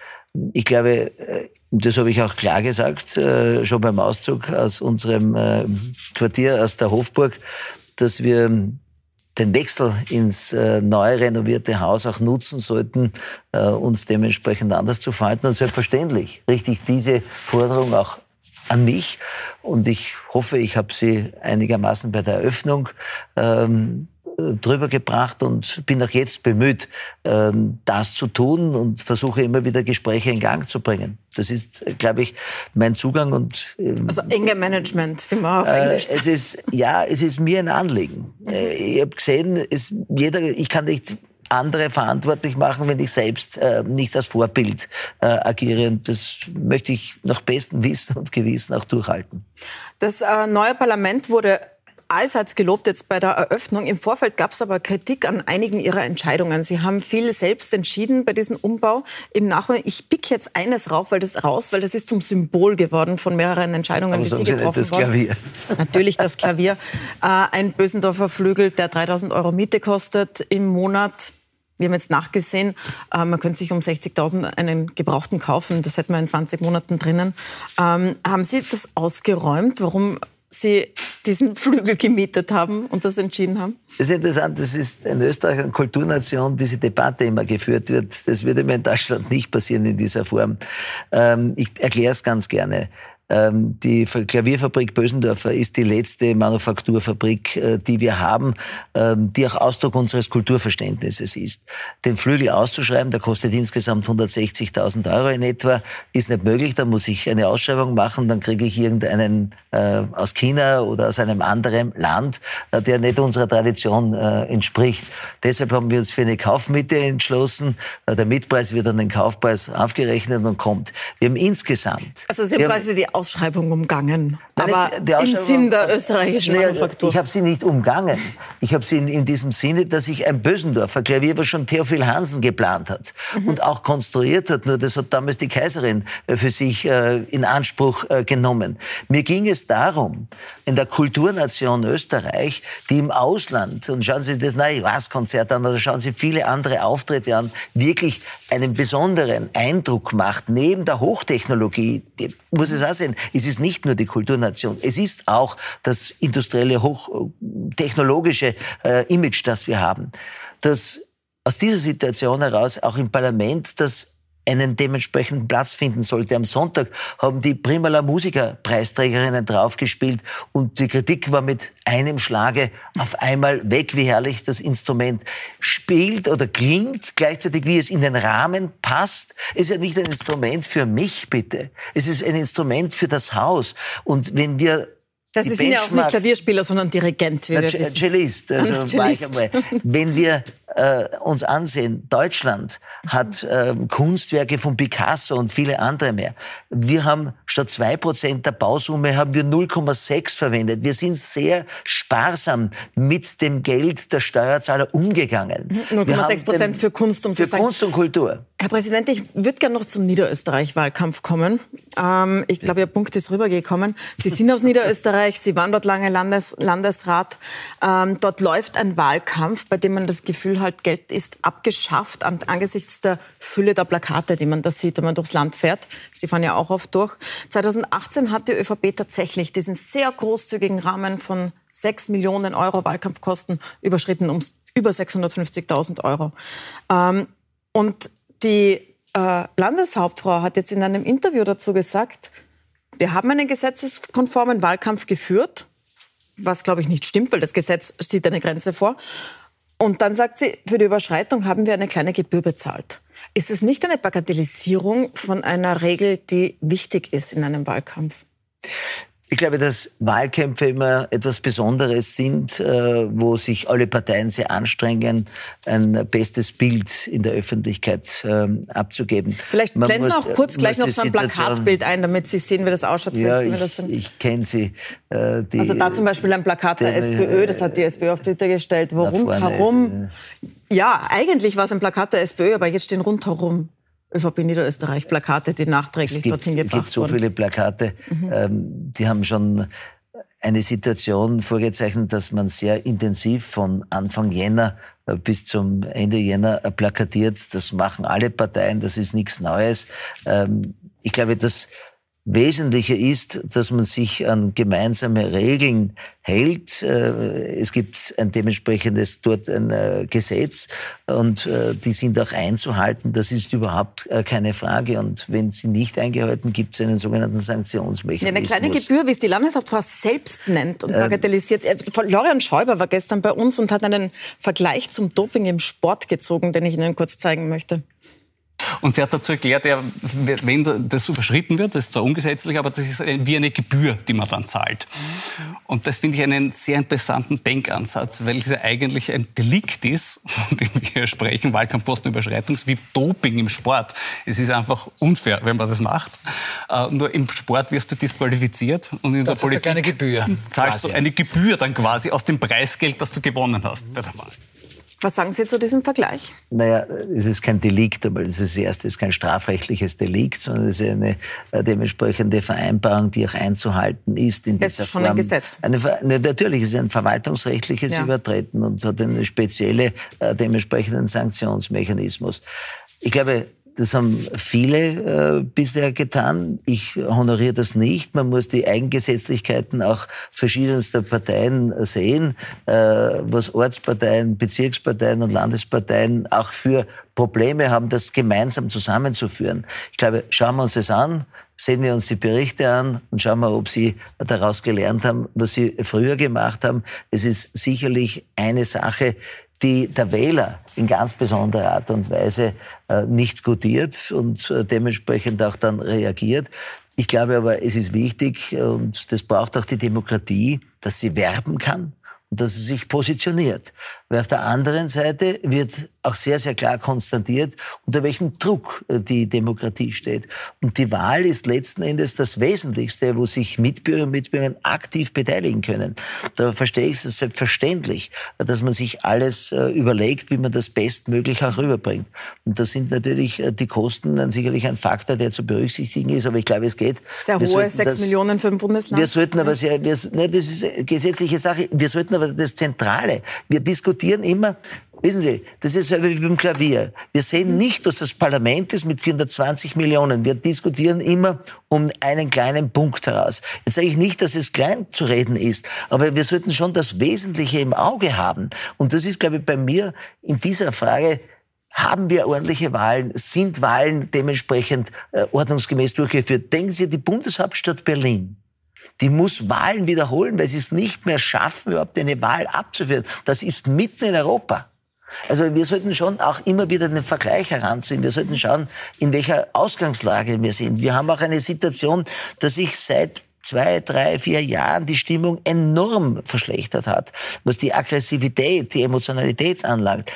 Ich glaube, äh, das habe ich auch klar gesagt, äh, schon beim Auszug aus unserem äh, Quartier, aus der Hofburg, dass wir den Wechsel ins neu renovierte Haus auch nutzen sollten, uns dementsprechend anders zu verhalten. Und selbstverständlich richte ich diese Forderung auch an mich und ich hoffe, ich habe sie einigermaßen bei der Eröffnung ähm, drüber gebracht und bin auch jetzt bemüht, ähm, das zu tun und versuche immer wieder Gespräche in Gang zu bringen. Das ist, glaube ich, mein Zugang und ähm, also enge Management, wie man auf äh, Englisch sagt. Es ist ja, es ist mir ein Anliegen. Mhm. Ich habe gesehen, es, jeder, ich kann nicht andere verantwortlich machen, wenn ich selbst äh, nicht als Vorbild äh, agiere. Und das möchte ich nach bestem Wissen und Gewissen auch durchhalten. Das äh, neue Parlament wurde allseits gelobt jetzt bei der Eröffnung. Im Vorfeld gab es aber Kritik an einigen Ihrer Entscheidungen. Sie haben viel selbst entschieden bei diesem Umbau. Im Nachhinein, ich pick jetzt eines raus, weil das raus, weil das ist zum Symbol geworden von mehreren Entscheidungen, aber die Sie getroffen das Klavier. Natürlich das Klavier. *laughs* Äh, ein Bösendorfer Flügel, der 3000 Euro Miete kostet im Monat. Wir haben jetzt nachgesehen, äh, man könnte sich um 60.000 einen Gebrauchten kaufen. Das hätten wir in 20 Monaten drinnen. Ähm, haben Sie das ausgeräumt? Warum Sie diesen Flügel gemietet haben und das entschieden haben? Das ist interessant, das ist in Österreich eine Kulturnation, diese Debatte immer geführt wird. Das würde mir in Deutschland nicht passieren in dieser Form. Ähm, ich erkläre es ganz gerne. Ähm, die Klavierfabrik Bösendorfer ist die letzte Manufakturfabrik, äh, die wir haben, ähm, die auch Ausdruck unseres Kulturverständnisses ist. Den Flügel auszuschreiben, der kostet insgesamt 160.000 Euro in etwa, ist nicht möglich. Da muss ich eine Ausschreibung machen, dann kriege ich irgendeinen äh, aus China oder aus einem anderen Land, äh, der nicht unserer Tradition entspricht. Deshalb haben wir uns für eine Kaufmitte entschlossen. Der Mietpreis wird an den Kaufpreis aufgerechnet und kommt. Wir haben insgesamt... Also Sie haben quasi die Ausschreibung umgangen. Nein, aber im Sinn der österreichischen nee, Manufaktur. Ich habe sie nicht umgangen. Ich habe sie in, in, diesem Sinne, dass ich ein Bösendorfer Klavier, was schon Theophil Hansen geplant hat mhm. und auch konstruiert hat, nur das hat damals die Kaiserin äh, für sich äh, in Anspruch äh, genommen. Mir ging es darum, in der Kulturnation Österreich, die im Ausland, und schauen Sie das Neue Was-Konzert an oder schauen Sie viele andere Auftritte an, wirklich einen besonderen Eindruck macht, neben der Hochtechnologie, muss es auch sehen, es ist nicht nur die Kulturnation, es ist auch das industrielle, hochtechnologische äh, Image, das wir haben. Dass aus dieser Situation heraus auch im Parlament das einen dementsprechenden Platz finden sollte. Am Sonntag haben die Primala Musiker Preisträgerinnen draufgespielt und die Kritik war mit einem Schlage auf einmal weg, wie herrlich das Instrument spielt oder klingt, gleichzeitig wie es in den Rahmen passt. Es ist ja nicht ein Instrument für mich, bitte. Es ist ein Instrument für das Haus. Und wenn wir das ist ja auch nicht Klavierspieler, sondern Dirigent, wie wir wissen. Cellist. Also Cellist. Wenn wir äh, uns ansehen, Deutschland hat äh, Kunstwerke von Picasso und viele andere mehr. Wir haben statt zwei Prozent der Bausumme haben wir 0,6 verwendet. Wir sind sehr sparsam mit dem Geld der Steuerzahler umgegangen. 0,6 Prozent für Kunst, um Für Kunst und Kultur. Herr Präsident, ich würde gerne noch zum Niederösterreich-Wahlkampf kommen. Ähm, ich glaube, Ihr Punkt ist rübergekommen. Sie sind aus Niederösterreich, Sie waren dort lange Landes Landesrat. Ähm, dort läuft ein Wahlkampf, bei dem man das Gefühl halt Geld ist abgeschafft angesichts der Fülle der Plakate, die man da sieht, wenn man durchs Land fährt. Sie fahren ja auch oft durch. 2018 hat die ÖVP tatsächlich diesen sehr großzügigen Rahmen von 6 Millionen Euro Wahlkampfkosten überschritten um über 650.000 Euro. Ähm, und die äh, Landeshauptfrau hat jetzt in einem Interview dazu gesagt, wir haben einen gesetzeskonformen Wahlkampf geführt, was glaube ich nicht stimmt, weil das Gesetz sieht eine Grenze vor. Und dann sagt sie, für die Überschreitung haben wir eine kleine Gebühr bezahlt. Ist es nicht eine Bagatellisierung von einer Regel, die wichtig ist in einem Wahlkampf? Ich glaube, dass Wahlkämpfe immer etwas Besonderes sind, äh, wo sich alle Parteien sehr anstrengen, ein bestes Bild in der Öffentlichkeit ähm, abzugeben. Vielleicht Man blenden wir auch kurz gleich noch so ein Plakatbild ein, damit Sie sehen, wie das ausschaut. Ja, ich, ich kenne sie. Äh, die, also da zum Beispiel ein Plakat der SPÖ, das hat die SPÖ auf Twitter gestellt, wo rundherum... Ja, eigentlich war es ein Plakat der SPÖ, aber jetzt stehen rundherum ÖVP Niederösterreich Plakate, die nachträglich gibt, dorthin gebracht wurden. Es gibt so viele Plakate, mhm. ähm, die haben schon eine Situation vorgezeichnet, dass man sehr intensiv von Anfang Jänner äh, bis zum Ende Jänner äh, plakatiert. Das machen alle Parteien, das ist nichts Neues. Ähm, ich glaube, das Wesentliche ist, dass man sich an gemeinsame Regeln hält. Äh, es gibt ein dementsprechendes dort ein äh, Gesetz und äh, die sind auch einzuhalten. Das ist überhaupt keine Frage. Und wenn sie nicht eingehalten, gibt es einen sogenannten Sanktionsmechanismus. Eine kleine Gebühr, wie es die Landeshauptfrau selbst nennt und bagatellisiert. Florian Schäuber war gestern bei uns und hat einen Vergleich zum Doping im Sport gezogen, den ich Ihnen kurz zeigen möchte. Und sie hat dazu erklärt, ja, wenn das überschritten wird, das ist zwar ungesetzlich, aber das ist wie eine Gebühr, die man dann zahlt. Und das finde ich einen sehr interessanten Denkansatz, weil es ja eigentlich ein Delikt ist, von dem wir sprechen, Wahlkampfpostenüberschreitung, wie Doping im Sport. Es ist einfach unfair, wenn man das macht. Äh, nur im Sport wirst du disqualifiziert und in das der Politik eine Gebühr. zahlst du eine Gebühr dann quasi aus dem Preisgeld, das du gewonnen hast bei der Wahl. Was sagen Sie zu diesem Vergleich? Naja, es ist kein Delikt, aber das ist erst, ist kein strafrechtliches Delikt, sondern es ist eine dementsprechende Vereinbarung, die auch einzuhalten ist. In das ist schon Form. ein Gesetz. Eine, ne, natürlich ist es ein verwaltungsrechtliches ja. Übertreten und hat einen speziellen äh, dementsprechenden Sanktionsmechanismus. Ich glaube, das haben viele äh, bisher getan. Ich honoriere das nicht. Man muss die Eigengesetzlichkeiten auch verschiedenster Parteien sehen, äh, was Ortsparteien, Bezirksparteien und Landesparteien auch für Probleme haben, das gemeinsam zusammenzuführen. Ich glaube, schauen wir uns das an, sehen wir uns die Berichte an und schauen wir, ob Sie daraus gelernt haben, was Sie früher gemacht haben. Es ist sicherlich eine Sache, die der Wähler in ganz besonderer Art und Weise äh, nicht gutiert und äh, dementsprechend auch dann reagiert. Ich glaube aber, es ist wichtig und das braucht auch die Demokratie, dass sie werben kann und dass sie sich positioniert. Weil auf der anderen Seite wird auch sehr, sehr klar konstatiert, unter welchem Druck äh, die Demokratie steht. Und die Wahl ist letzten Endes das Wesentlichste, wo sich Mitbürger und Mitbürger aktiv beteiligen können. Da verstehe ich es selbstverständlich, dass man sich alles äh, überlegt, wie man das bestmöglich auch rüberbringt. Und da sind natürlich äh, die Kosten dann sicherlich ein Faktor, der zu berücksichtigen ist. Aber ich glaube, es geht. Sehr hohe, sechs Millionen für ein Bundesland. Wir sollten aber sehr, wir, ne, das ist gesetzliche Sache. Wir sollten aber das Zentrale. Wir diskutieren immer, Wissen Sie, das ist wie beim Klavier. Wir sehen nicht, was das Parlament ist mit 420 Millionen. Wir diskutieren immer um einen kleinen Punkt heraus. Jetzt sage ich nicht, dass es klein zu reden ist, aber wir sollten schon das Wesentliche im Auge haben. Und das ist, glaube ich, bei mir in dieser Frage, haben wir ordentliche Wahlen? Sind Wahlen dementsprechend äh, ordnungsgemäß durchgeführt? Denken Sie die Bundeshauptstadt Berlin die muss Wahlen wiederholen, weil sie es nicht mehr schaffen, überhaupt eine Wahl abzuführen. Das ist mitten in Europa. Also wir sollten schon auch immer wieder den Vergleich heranziehen. Wir sollten schauen, in welcher Ausgangslage wir sind. Wir haben auch eine Situation, dass sich seit zwei, drei, vier Jahren die Stimmung enorm verschlechtert hat, was die Aggressivität, die Emotionalität anlangt.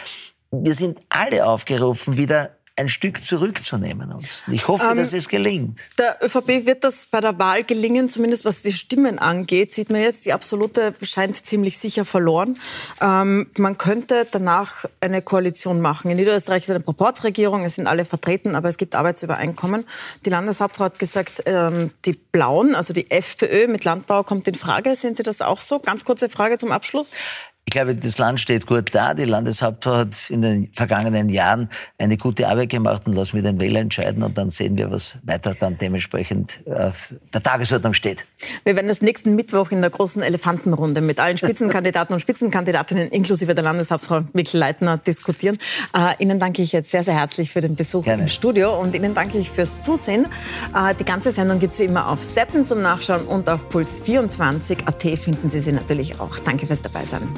Wir sind alle aufgerufen, wieder ein Stück zurückzunehmen uns. Ich hoffe, ähm, dass es gelingt. Der ÖVP wird das bei der Wahl gelingen, zumindest was die Stimmen angeht. Sieht man jetzt, die absolute scheint ziemlich sicher verloren. Ähm, man könnte danach eine Koalition machen. In Niederösterreich ist eine Proportsregierung, es sind alle vertreten, aber es gibt Arbeitsübereinkommen. Die Landeshauptfrau hat gesagt, ähm, die Blauen, also die FPÖ mit Landbau kommt in Frage. Sehen Sie das auch so? Ganz kurze Frage zum Abschluss. Ich glaube, das Land steht gut da. Die Landeshauptfrau hat in den vergangenen Jahren eine gute Arbeit gemacht und lassen wir den Wähler entscheiden und dann sehen wir, was weiter dann dementsprechend auf der Tagesordnung steht. Wir werden das nächsten Mittwoch in der großen Elefantenrunde mit allen Spitzenkandidaten und Spitzenkandidatinnen inklusive der Landeshauptfrau Mikl Leitner diskutieren. Äh, Ihnen danke ich jetzt sehr, sehr herzlich für den Besuch Gerne. im Studio und Ihnen danke ich fürs Zusehen. Äh, die ganze Sendung gibt es wie immer auf Seppen zum Nachschauen und auf Puls24.at finden Sie sie natürlich auch. Danke fürs Dabeisein.